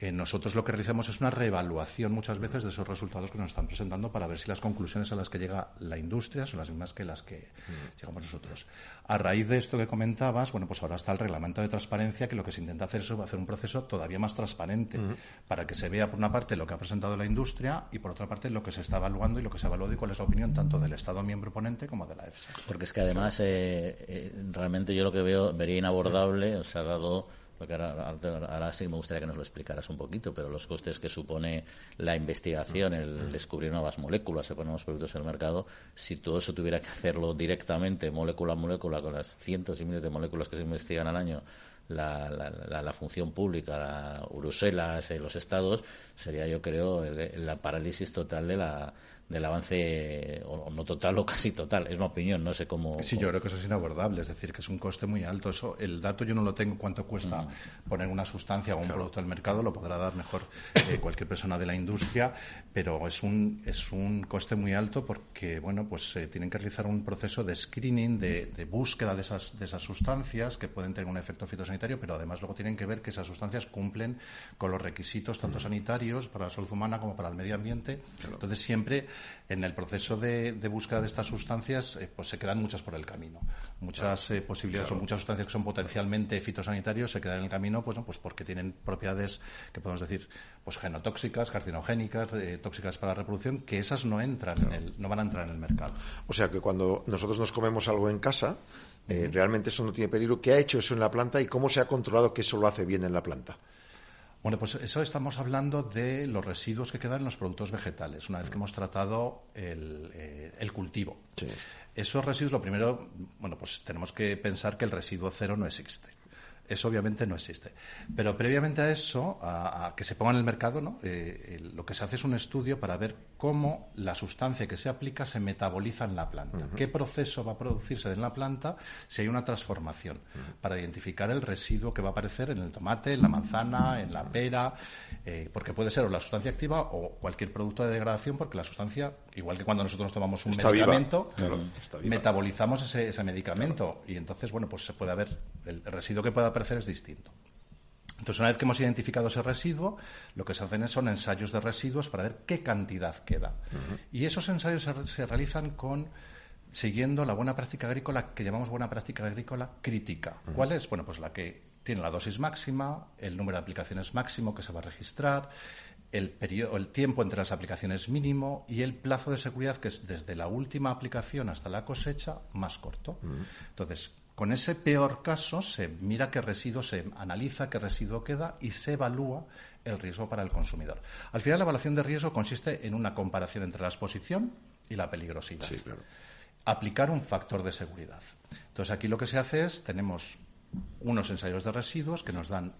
eh, nosotros lo que realizamos es una reevaluación muchas veces de esos resultados que nos están presentando para ver si las conclusiones a las que llega la industria son las mismas que las que mm. llegamos nosotros. A raíz de esto que comentabas, bueno, pues ahora está el reglamento de transparencia que lo que se intenta hacer es hacer un proceso todavía más transparente mm. para que se vea por una parte lo que ha presentado la industria y por otra parte lo que se está evaluando y lo que se ha evaluado y cuál es la opinión tanto del Estado miembro ponente como de la EFSA. Porque es que además eh, eh, realmente yo lo que veo vería inabordable, o sea, dado porque ahora, sí me gustaría que nos lo explicaras un poquito, pero los costes que supone la investigación, el descubrir nuevas moléculas, se ponen nuevos productos en el mercado, si todo eso tuviera que hacerlo directamente, molécula a molécula, con las cientos y miles de moléculas que se investigan al año, la, la, la, función pública, la Bruselas, los estados, sería yo creo la parálisis total de la, del avance, o no total o casi total, es una opinión, no sé cómo. Sí, yo creo que eso es inabordable, es decir, que es un coste muy alto. Eso, el dato yo no lo tengo cuánto cuesta poner una sustancia o un producto al mercado, lo podrá dar mejor eh, cualquier persona de la industria, pero es un, es un coste muy alto porque, bueno, pues eh, tienen que realizar un proceso de screening, de, de, búsqueda de esas, de esas sustancias que pueden tener un efecto fitosanitario, pero además luego tienen que ver que esas sustancias cumplen con los requisitos tanto sanitarios para la salud humana como para el medio ambiente. Entonces, siempre en el proceso de, búsqueda de estas sustancias, eh, pues se quedan muchas por el camino. Muchas eh, posibilidades o muchas sustancias que son potencialmente fitosanitarios se quedan en el camino, pues, pues porque tienen propiedades que podemos decir, pues genotóxicas, carcinogénicas, eh, tóxicas para la reproducción, que esas no entran en el, no van a entrar en el mercado. O sea que cuando nosotros nos comemos algo en casa, realmente eso no tiene peligro. ¿Qué ha hecho eso en la planta y cómo se ha controlado que eso lo hace bien en la planta? Bueno, pues eso estamos hablando de los residuos que quedan en los productos vegetales, una vez que hemos tratado el, eh, cultivo. Esos residuos, lo primero, bueno, pues tenemos que pensar que el residuo cero no existe. Eso obviamente no existe. Pero previamente a eso, a, que se ponga en el mercado, ¿no? Eh, lo que se hace es un estudio para ver cómo la sustancia que se aplica se metaboliza en la planta. ¿Qué proceso va a producirse en la planta si hay una transformación? Para identificar el residuo que va a aparecer en el tomate, en la manzana, en la pera, eh, porque puede ser o la sustancia activa o cualquier producto de degradación, porque la sustancia, igual que cuando nosotros tomamos un medicamento, metabolizamos ese, ese medicamento y entonces, bueno, pues se puede haber, el residuo que pueda aparecer es distinto. Entonces, una vez que hemos identificado ese residuo, lo que se hacen son ensayos de residuos para ver qué cantidad queda. Y esos ensayos se, realizan con siguiendo la buena práctica agrícola que llamamos buena práctica agrícola crítica. ¿Cuál es? Bueno, pues la que tiene la dosis máxima, el número de aplicaciones máximo que se va a registrar, el, periodo, el tiempo entre las aplicaciones mínimo y el plazo de seguridad que es desde la última aplicación hasta la cosecha más corto. Entonces, con ese peor caso se mira qué residuo, se analiza qué residuo queda y se evalúa el riesgo para el consumidor. Al final, la evaluación de riesgo consiste en una comparación entre la exposición y la peligrosidad. Aplicar un factor de seguridad. Entonces, aquí lo que se hace es, tenemos unos ensayos de residuos que nos dan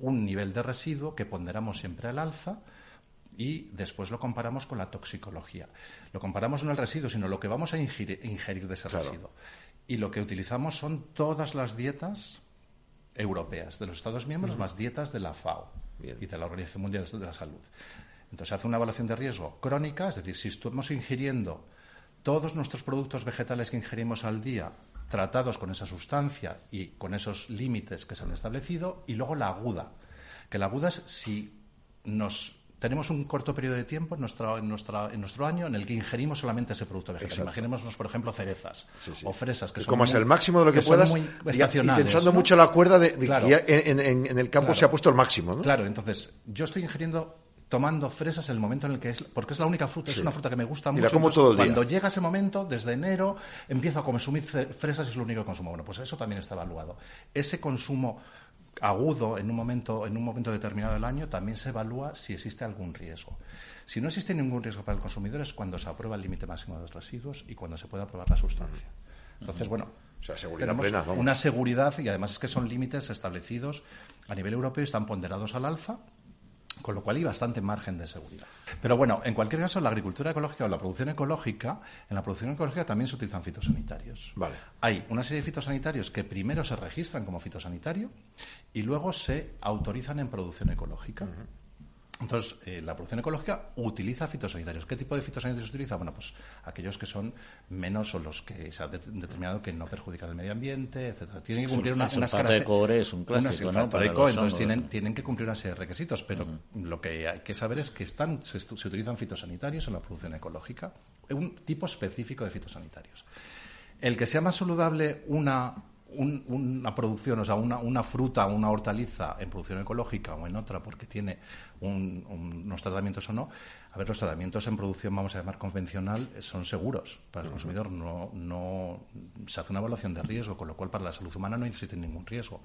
un nivel de residuo que ponderamos siempre al alza y después lo comparamos con la toxicología. Lo comparamos no el residuo, sino lo que vamos a ingerir, de ese residuo y lo que utilizamos son todas las dietas europeas de los Estados miembros más dietas de la FAO y de la Organización Mundial de la Salud. Entonces hace una evaluación de riesgo crónica, es decir, si estamos ingiriendo todos nuestros productos vegetales que ingerimos al día tratados con esa sustancia y con esos límites que se han establecido, y luego la aguda, que la aguda es si nos tenemos un corto periodo de tiempo en, nuestra, en, nuestra, en nuestro año en el que ingerimos solamente ese producto vegetal. Imaginémonos, por ejemplo, cerezas o fresas, que son Como es el máximo de lo que, puedas, y, pensando mucho la cuerda de, que en, el campo se ha puesto el máximo. ¿no? Claro, entonces yo estoy ingiriendo tomando fresas en el momento en el que es, porque es la única fruta, es una fruta que me gusta mucho. como todo el día. Cuando llega ese momento, desde enero, empiezo a consumir fresas y es lo único que consumo. Bueno, pues eso también está evaluado. Ese consumo agudo en un momento en un momento determinado del año también se evalúa si existe algún riesgo. Si no existe ningún riesgo para el consumidor es cuando se aprueba el límite máximo de los residuos y cuando se puede aprobar la sustancia. Entonces, bueno, tenemos una seguridad y además es que son límites establecidos a nivel europeo y están ponderados al alfa con lo cual hay bastante margen de seguridad. Pero bueno, en cualquier caso, la agricultura ecológica o la producción ecológica, en la producción ecológica también se utilizan fitosanitarios. Vale. Hay una serie de fitosanitarios que primero se registran como fitosanitario y luego se autorizan en producción ecológica. Entonces, eh, la producción ecológica utiliza fitosanitarios. ¿Qué tipo de fitosanitarios utiliza? Bueno, pues aquellos que son menos o los que se ha determinado que no perjudican el medio ambiente, etcétera. Tienen que cumplir unas, unas de cobre es un clásico, ¿no? entonces tienen, tienen que cumplir una serie de requisitos, pero lo que hay que saber es que están, se, se utilizan fitosanitarios en la producción ecológica, un tipo específico de fitosanitarios. El que sea más saludable una una producción, o sea, una, una, fruta o una hortaliza en producción ecológica o en otra porque tiene unos tratamientos o no, a ver, los tratamientos en producción, vamos a llamar convencional, son seguros para el consumidor. No, no se hace una evaluación de riesgo, con lo cual para la salud humana no existe ningún riesgo.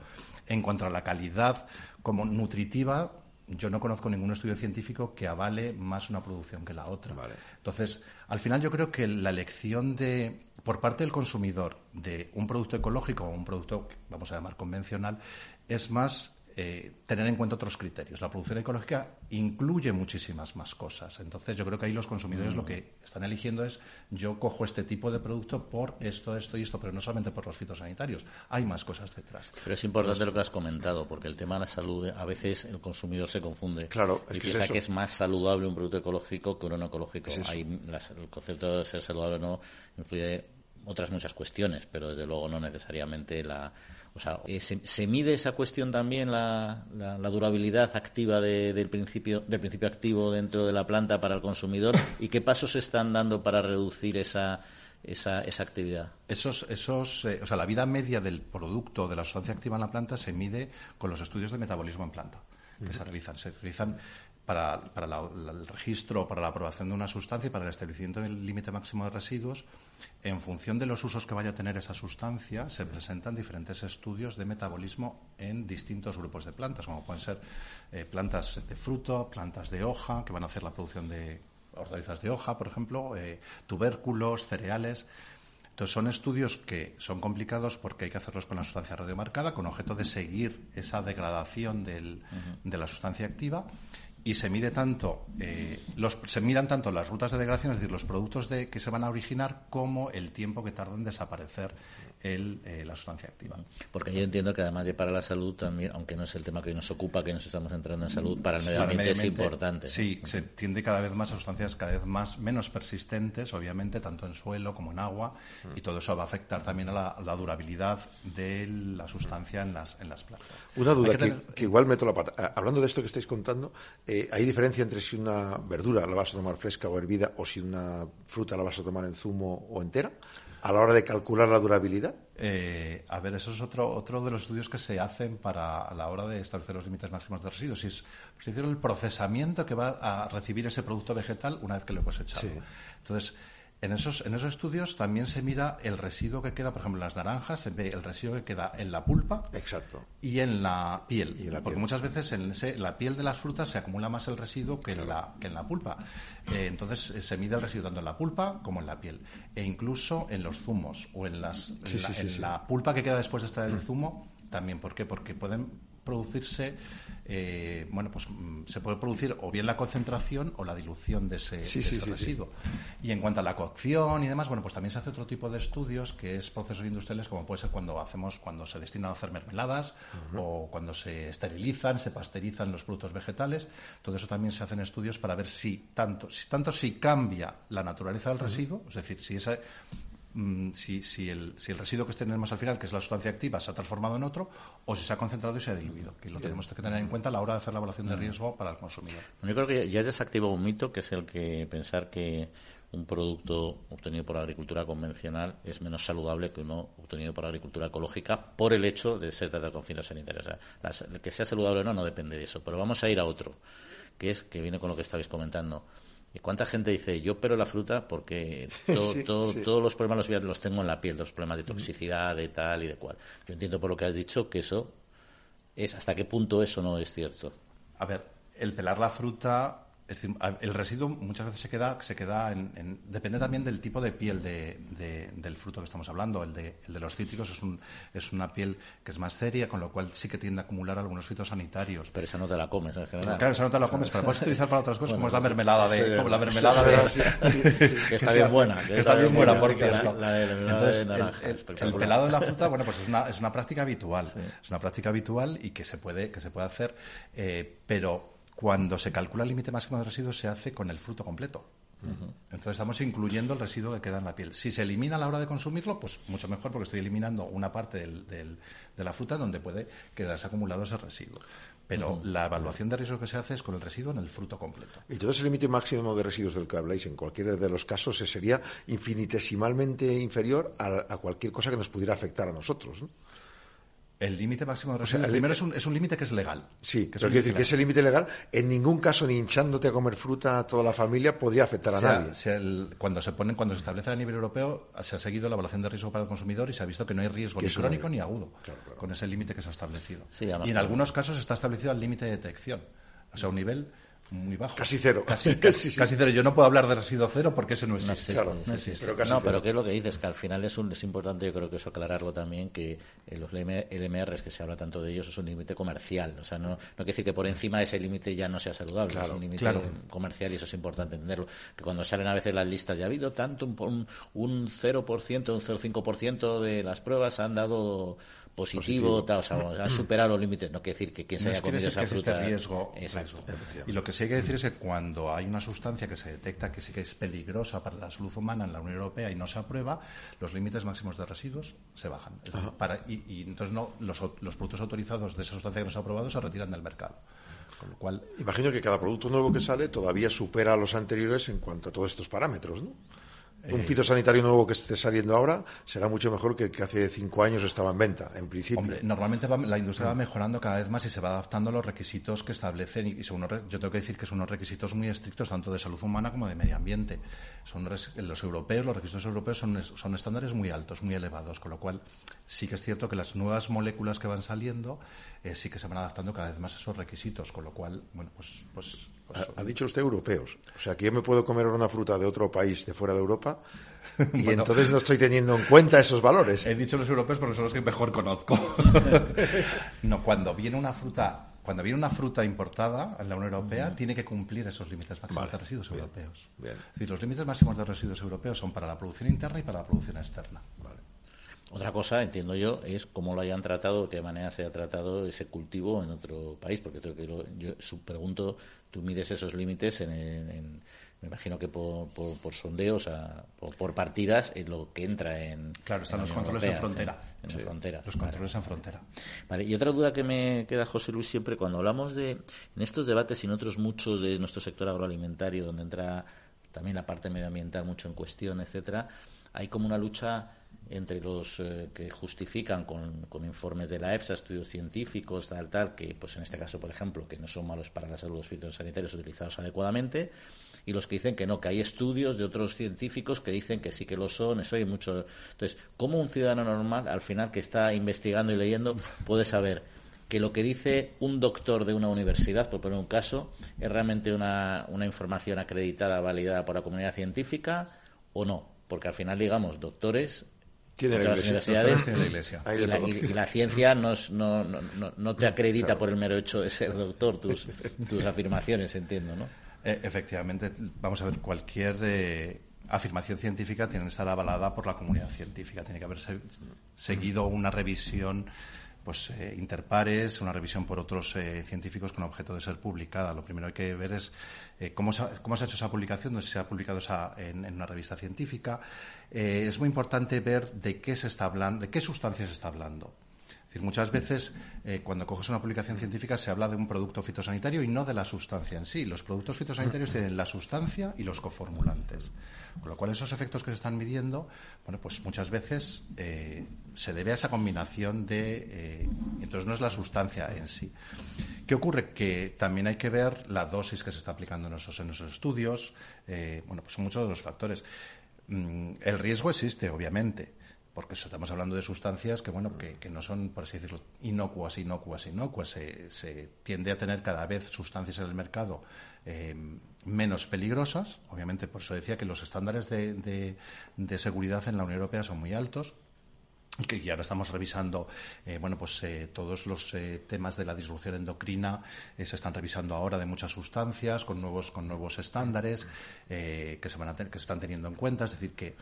En cuanto a la calidad como nutritiva, yo no conozco ningún estudio científico que avale más una producción que la otra. Entonces, al final yo creo que la elección de, por parte del consumidor de un producto ecológico o un producto, vamos a llamar convencional, es más eh, tener en cuenta otros criterios. La producción ecológica incluye muchísimas más cosas. Entonces, yo creo que ahí los consumidores lo mm. que están eligiendo es yo cojo este tipo de producto por esto, esto y esto, pero no solamente por los fitosanitarios. Hay más cosas detrás. Pero es importante lo que has comentado, porque el tema de la salud, a veces el consumidor se confunde. Claro, y piensa que es más saludable un producto ecológico que uno no ecológico. el concepto de ser saludable no influye otras muchas cuestiones, pero desde luego no necesariamente la o sea, eh, ¿se, mide esa cuestión también, la, durabilidad activa del, principio, del principio activo dentro de la planta para el consumidor? ¿Y qué pasos se están dando para reducir esa, esa, esa actividad? Esos, esos, eh, o sea, la vida media del producto, de la sustancia activa en la planta, se mide con los estudios de metabolismo en planta que se realizan. Se realizan para, para el registro, para la aprobación de una sustancia y para el establecimiento del límite máximo de residuos, en función de los usos que vaya a tener esa sustancia, se presentan diferentes estudios de metabolismo en distintos grupos de plantas, como pueden ser eh, plantas de fruto, plantas de hoja, que van a hacer la producción de hortalizas de hoja, por ejemplo, eh, tubérculos, cereales. Entonces, son estudios que son complicados porque hay que hacerlos con la sustancia radiomarcada, con objeto de seguir esa degradación de la sustancia activa y se mide tanto eh, se miran tanto las rutas de degradación, es decir, los productos de, que se van a originar, como el tiempo que tarda en desaparecer el, eh, la sustancia activa. Porque yo entiendo que además de para la salud también, aunque no es el tema que nos ocupa, que nos estamos entrando en salud, para el medio ambiente, es importante. Sí, se tiende cada vez más a sustancias cada vez más menos persistentes, obviamente, tanto en suelo como en agua, y todo eso va a afectar también a la, durabilidad de la sustancia en las, en las plantas. Una duda que, igual meto la pata. Ah, hablando de esto que estáis contando, eh, ¿hay diferencia entre si una verdura la vas a tomar fresca o hervida o si una fruta la vas a tomar en zumo o entera? A la hora de calcular la durabilidad? Eh, a ver, eso es otro, otro de los estudios que se hacen para a la hora de establecer los límites máximos de residuos. Si es, pues, el procesamiento que va a recibir ese producto vegetal una vez que lo he cosechado. Entonces, en esos, en esos estudios también se mira el residuo que queda, por ejemplo, en las naranjas, se ve el residuo que queda en la pulpa Exacto. y en la piel. porque muchas veces en la piel de las frutas se acumula más el residuo que, en, la, que en la pulpa. Eh, entonces eh, se mide el residuo tanto en la pulpa como en la piel. E incluso en los zumos o en, las, en la, pulpa que queda después de extraer el zumo también. ¿Por qué? Porque pueden producirse, eh, bueno, pues mm, se puede producir o bien la concentración o la dilución de ese, residuo. Y en cuanto a la cocción y demás, bueno, pues también se hace otro tipo de estudios que es procesos industriales, como puede ser cuando hacemos, cuando se destinan a hacer mermeladas o cuando se esterilizan, se pasteurizan los productos vegetales. Todo eso también se hacen estudios para ver si tanto, si tanto si cambia la naturaleza del residuo, es decir, si esa Mm, si, si, el, si el residuo que tenemos al final, que es la sustancia activa, se ha transformado en otro, o si se ha concentrado y se ha diluido, que lo tenemos que tener en cuenta a la hora de hacer la evaluación de riesgo para el consumidor. Yo creo que ya es desactivado un mito, que es el que pensar que un producto obtenido por la agricultura convencional es menos saludable que uno obtenido por la agricultura ecológica por el hecho de ser tratado con fines sanitarios. O sea, que sea saludable o no no depende de eso. Pero vamos a ir a otro, que es que viene con lo que estabais comentando ¿Y cuánta gente dice, yo pero la fruta porque todos los problemas los, los tengo en la piel, los problemas de toxicidad, de tal y de cual? Yo entiendo por lo que has dicho que eso es, ¿hasta qué punto eso no es cierto? A ver, el pelar la fruta el residuo muchas veces se queda, se queda en, depende también del tipo de piel de, del fruto que estamos hablando. El de, el de los cítricos es, un, es una piel que es más seria, con lo cual sí que tiende a acumular algunos fitosanitarios. Pero esa no te la comes en general. Claro, esa no te la comes, pero puedes utilizar para otras cosas, como es la mermelada de, como la mermelada de, que está bien buena, que está, bien buena, porque la, de, naranja. El, pelado de la fruta, bueno, pues es una, es una práctica habitual, es una práctica habitual y que se puede, que se puede hacer, eh, pero cuando se calcula el límite máximo de residuos se hace con el fruto completo. Entonces estamos incluyendo el residuo que queda en la piel. Si se elimina a la hora de consumirlo, pues mucho mejor porque estoy eliminando una parte de la fruta donde puede quedarse acumulado ese residuo. pero la evaluación de riesgo que se hace es con el residuo en el fruto completo. Y todo ese límite máximo de residuos del que habláis, en cualquiera de los casos, sería infinitesimalmente inferior a, a cualquier cosa que nos pudiera afectar a nosotros. ¿no? El límite máximo de residuos, primero es un, es un límite que es legal. Sí, que pero quiero decir que ese límite legal, en ningún caso, ni hinchándote a comer fruta a toda la familia, podría afectar a nadie. cuando se ponen, cuando se establece a nivel europeo, se ha seguido la evaluación de riesgo para el consumidor y se ha visto que no hay riesgo ni crónico ni agudo con ese límite que se ha establecido. y en algunos casos está establecido el límite de detección, o sea, un nivel muy bajo. Casi cero. Casi, casi, cero. Yo no puedo hablar de residuo cero porque ese no existe. No, Pero, pero ¿qué es lo que dices? Que al final es, un, es importante, yo creo que eso aclararlo también, que eh, los LMRs, que se habla tanto de ellos, es un límite comercial. O sea, no, no quiere decir que por encima de ese límite ya no sea saludable. es un límite comercial y eso es importante entenderlo. Que cuando salen a veces las listas, ya ha habido tanto, un, un 0%, un 0,5% de las pruebas han dado positivo, Tal, o sea, han superado los límites. No quiere decir que quien se haya comido esa fruta. riesgo, Y lo que sí hay que decir es que cuando hay una sustancia que se detecta que sí que es peligrosa para la salud humana en la Unión Europea y no se aprueba, los límites máximos de residuos se bajan. para, y, entonces no los, los productos autorizados de esa sustancia que no se ha aprobado se retiran del mercado. Con lo cual, Imagino que cada producto nuevo que sale todavía supera a los anteriores en cuanto a todos estos parámetros, ¿no? Un fitosanitario nuevo que esté saliendo ahora será mucho mejor que el que hace cinco años estaba en venta, en principio. Hombre, normalmente la industria va mejorando cada vez más y se va adaptando a los requisitos que establecen. Y son yo tengo que decir que son unos requisitos muy estrictos, tanto de salud humana como de medio ambiente. Son los europeos, los requisitos europeos son, son estándares muy altos, muy elevados, con lo cual sí que es cierto que las nuevas moléculas que van saliendo eh, sí que se van adaptando cada vez más a esos requisitos, con lo cual, bueno, pues, pues pues ha, dicho usted europeos. O sea, que yo me puedo comer una fruta de otro país de fuera de Europa y entonces no estoy teniendo en cuenta esos valores. He dicho los europeos porque son los que mejor conozco. no, cuando viene una fruta cuando viene una fruta importada en la Unión Europea, tiene que cumplir esos límites máximos de residuos europeos. Es decir, los límites máximos de residuos europeos son para la producción interna y para la producción externa. Otra cosa, entiendo yo, es cómo lo hayan tratado, de qué manera se ha tratado ese cultivo en otro país, porque creo que yo su, pregunto tú mides esos límites en, me imagino que por, por, sondeos, por, partidas, en lo que entra en. Claro, están los controles en frontera. En, frontera. Los controles en frontera. Vale, y otra duda que me queda, José Luis, siempre cuando hablamos de. En estos debates y en otros muchos de nuestro sector agroalimentario, donde entra también la parte medioambiental mucho en cuestión, etcétera, hay como una lucha entre los eh, que justifican con, informes de la EFSA, estudios científicos, tal, tal, que pues en este caso, por ejemplo, que no son malos para la salud los fitosanitarios utilizados adecuadamente, y los que dicen que no, que hay estudios de otros científicos que dicen que sí que lo son, eso hay mucho. Entonces, ¿cómo un ciudadano normal, al final que está investigando y leyendo, puede saber que lo que dice un doctor de una universidad, por poner un caso, es realmente una, una información acreditada, validada por la comunidad científica o no? Porque al final, digamos, doctores tiene la iglesia. Y, la, ciencia no, no, no, te acredita por el mero hecho de ser doctor tus, tus afirmaciones, entiendo, ¿no? E, efectivamente, vamos a ver, cualquier eh, afirmación científica tiene que estar avalada por la comunidad científica, tiene que haber seguido una revisión pues eh, interpares, una revisión por otros eh, científicos con objeto de ser publicada. Lo primero que hay que ver es cómo, se ha, cómo, se ha, hecho esa publicación, dónde se ha publicado esa, en, una revista científica, eh, es muy importante ver de qué se está hablando, de qué sustancias se está hablando. Muchas veces eh, cuando coges una publicación científica se habla de un producto fitosanitario y no de la sustancia en sí. Los productos fitosanitarios tienen la sustancia y los coformulantes. Con lo cual esos efectos que se están midiendo, bueno, pues muchas veces eh, se debe a esa combinación de. entonces no es la sustancia en sí. ¿Qué ocurre? Que también hay que ver la dosis que se está aplicando en esos, en esos estudios. bueno, pues son muchos de los factores. Mm, el riesgo existe, obviamente, porque estamos hablando de sustancias que, bueno, que, no son, por así decirlo, inocuas, inocuas, inocuas. Se, se, tiende a tener cada vez sustancias en el mercado eh, menos peligrosas. Obviamente, por eso decía que los estándares de, seguridad en la Unión Europea son muy altos que ya ahora estamos revisando eh, bueno pues eh, todos los temas de la disrupción endocrina se están revisando ahora de muchas sustancias con nuevos con nuevos estándares que se van a que se están teniendo en cuenta es decir que,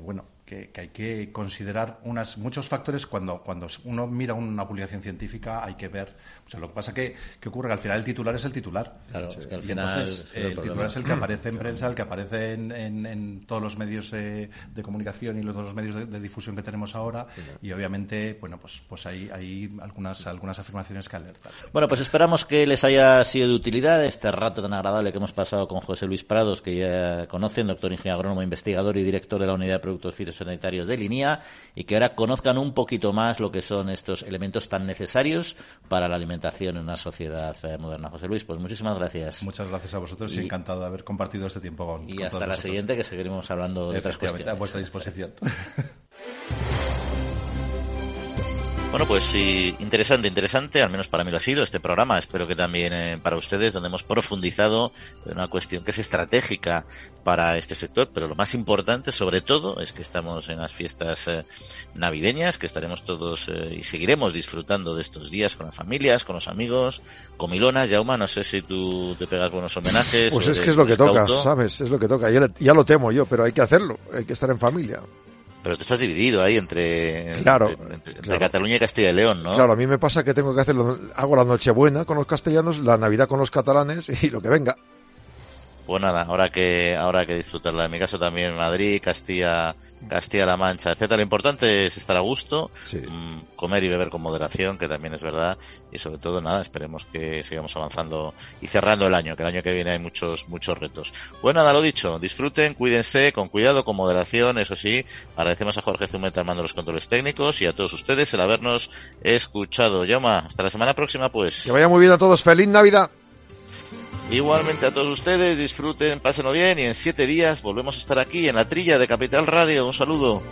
bueno que, hay que considerar unas, muchos factores cuando, cuando uno mira una publicación científica, hay que ver. O sea, lo que pasa que, que ocurre que al final el titular es el titular. Claro, es que al final el, titular es el que aparece en prensa, el que aparece en, en, todos los medios eh, de comunicación y los, los medios de, difusión que tenemos ahora. Y obviamente, bueno, pues, pues hay, hay algunas, algunas afirmaciones que alertan. Bueno, pues esperamos que les haya sido de utilidad este rato tan agradable que hemos pasado con José Luis Prados, que ya conocen, doctor ingeniero agrónomo, investigador y director de la Unidad de Productos Fitosanitarios de Linía, y que ahora conozcan un poquito más lo que son estos elementos tan necesarios para la alimentación en una sociedad eh, moderna. José Luis, pues muchísimas gracias. Muchas gracias a vosotros y, encantado de haber compartido este tiempo con Y hasta la siguiente, que seguiremos hablando de otras cuestiones. A vuestra disposición. Bueno, pues sí, interesante, interesante, al menos para mí lo ha sido este programa, espero que también eh, para ustedes, donde hemos profundizado en una cuestión que es estratégica para este sector, pero lo más importante sobre todo es que estamos en las fiestas eh, navideñas, que estaremos todos eh, y seguiremos disfrutando de estos días con las familias, con los amigos, con Milona, Jauma, no sé si tú te pegas buenos homenajes. Pues es que es lo que toca, ¿sabes? Es lo que toca, ya, ya lo temo yo, pero hay que hacerlo, hay que estar en familia. Pero tú estás dividido ahí entre, entre, Cataluña y Castilla y León, ¿no? Claro, a mí me pasa que tengo que hacerlo, hago la Nochebuena con los castellanos, la Navidad con los catalanes y lo que venga. Pues nada, ahora que ahora que disfrutarla. En mi caso también Madrid, Castilla, Castilla-La Mancha, etcétera. Lo importante es estar a gusto, mm, comer y beber con moderación, que también es verdad. Y sobre todo nada, esperemos que sigamos avanzando y cerrando el año, que el año que viene hay muchos muchos retos. Bueno, nada, lo dicho. Disfruten, cuídense, con cuidado, con moderación. Eso sí, agradecemos a Jorge Zumeta armando los controles técnicos y a todos ustedes el habernos escuchado. Yoma, hasta la semana próxima, pues. Que vaya muy bien a todos. Feliz Navidad. Igualmente a todos ustedes, disfruten, pásenlo bien y en siete días volvemos a estar aquí en la trilla de Capital Radio. Un saludo.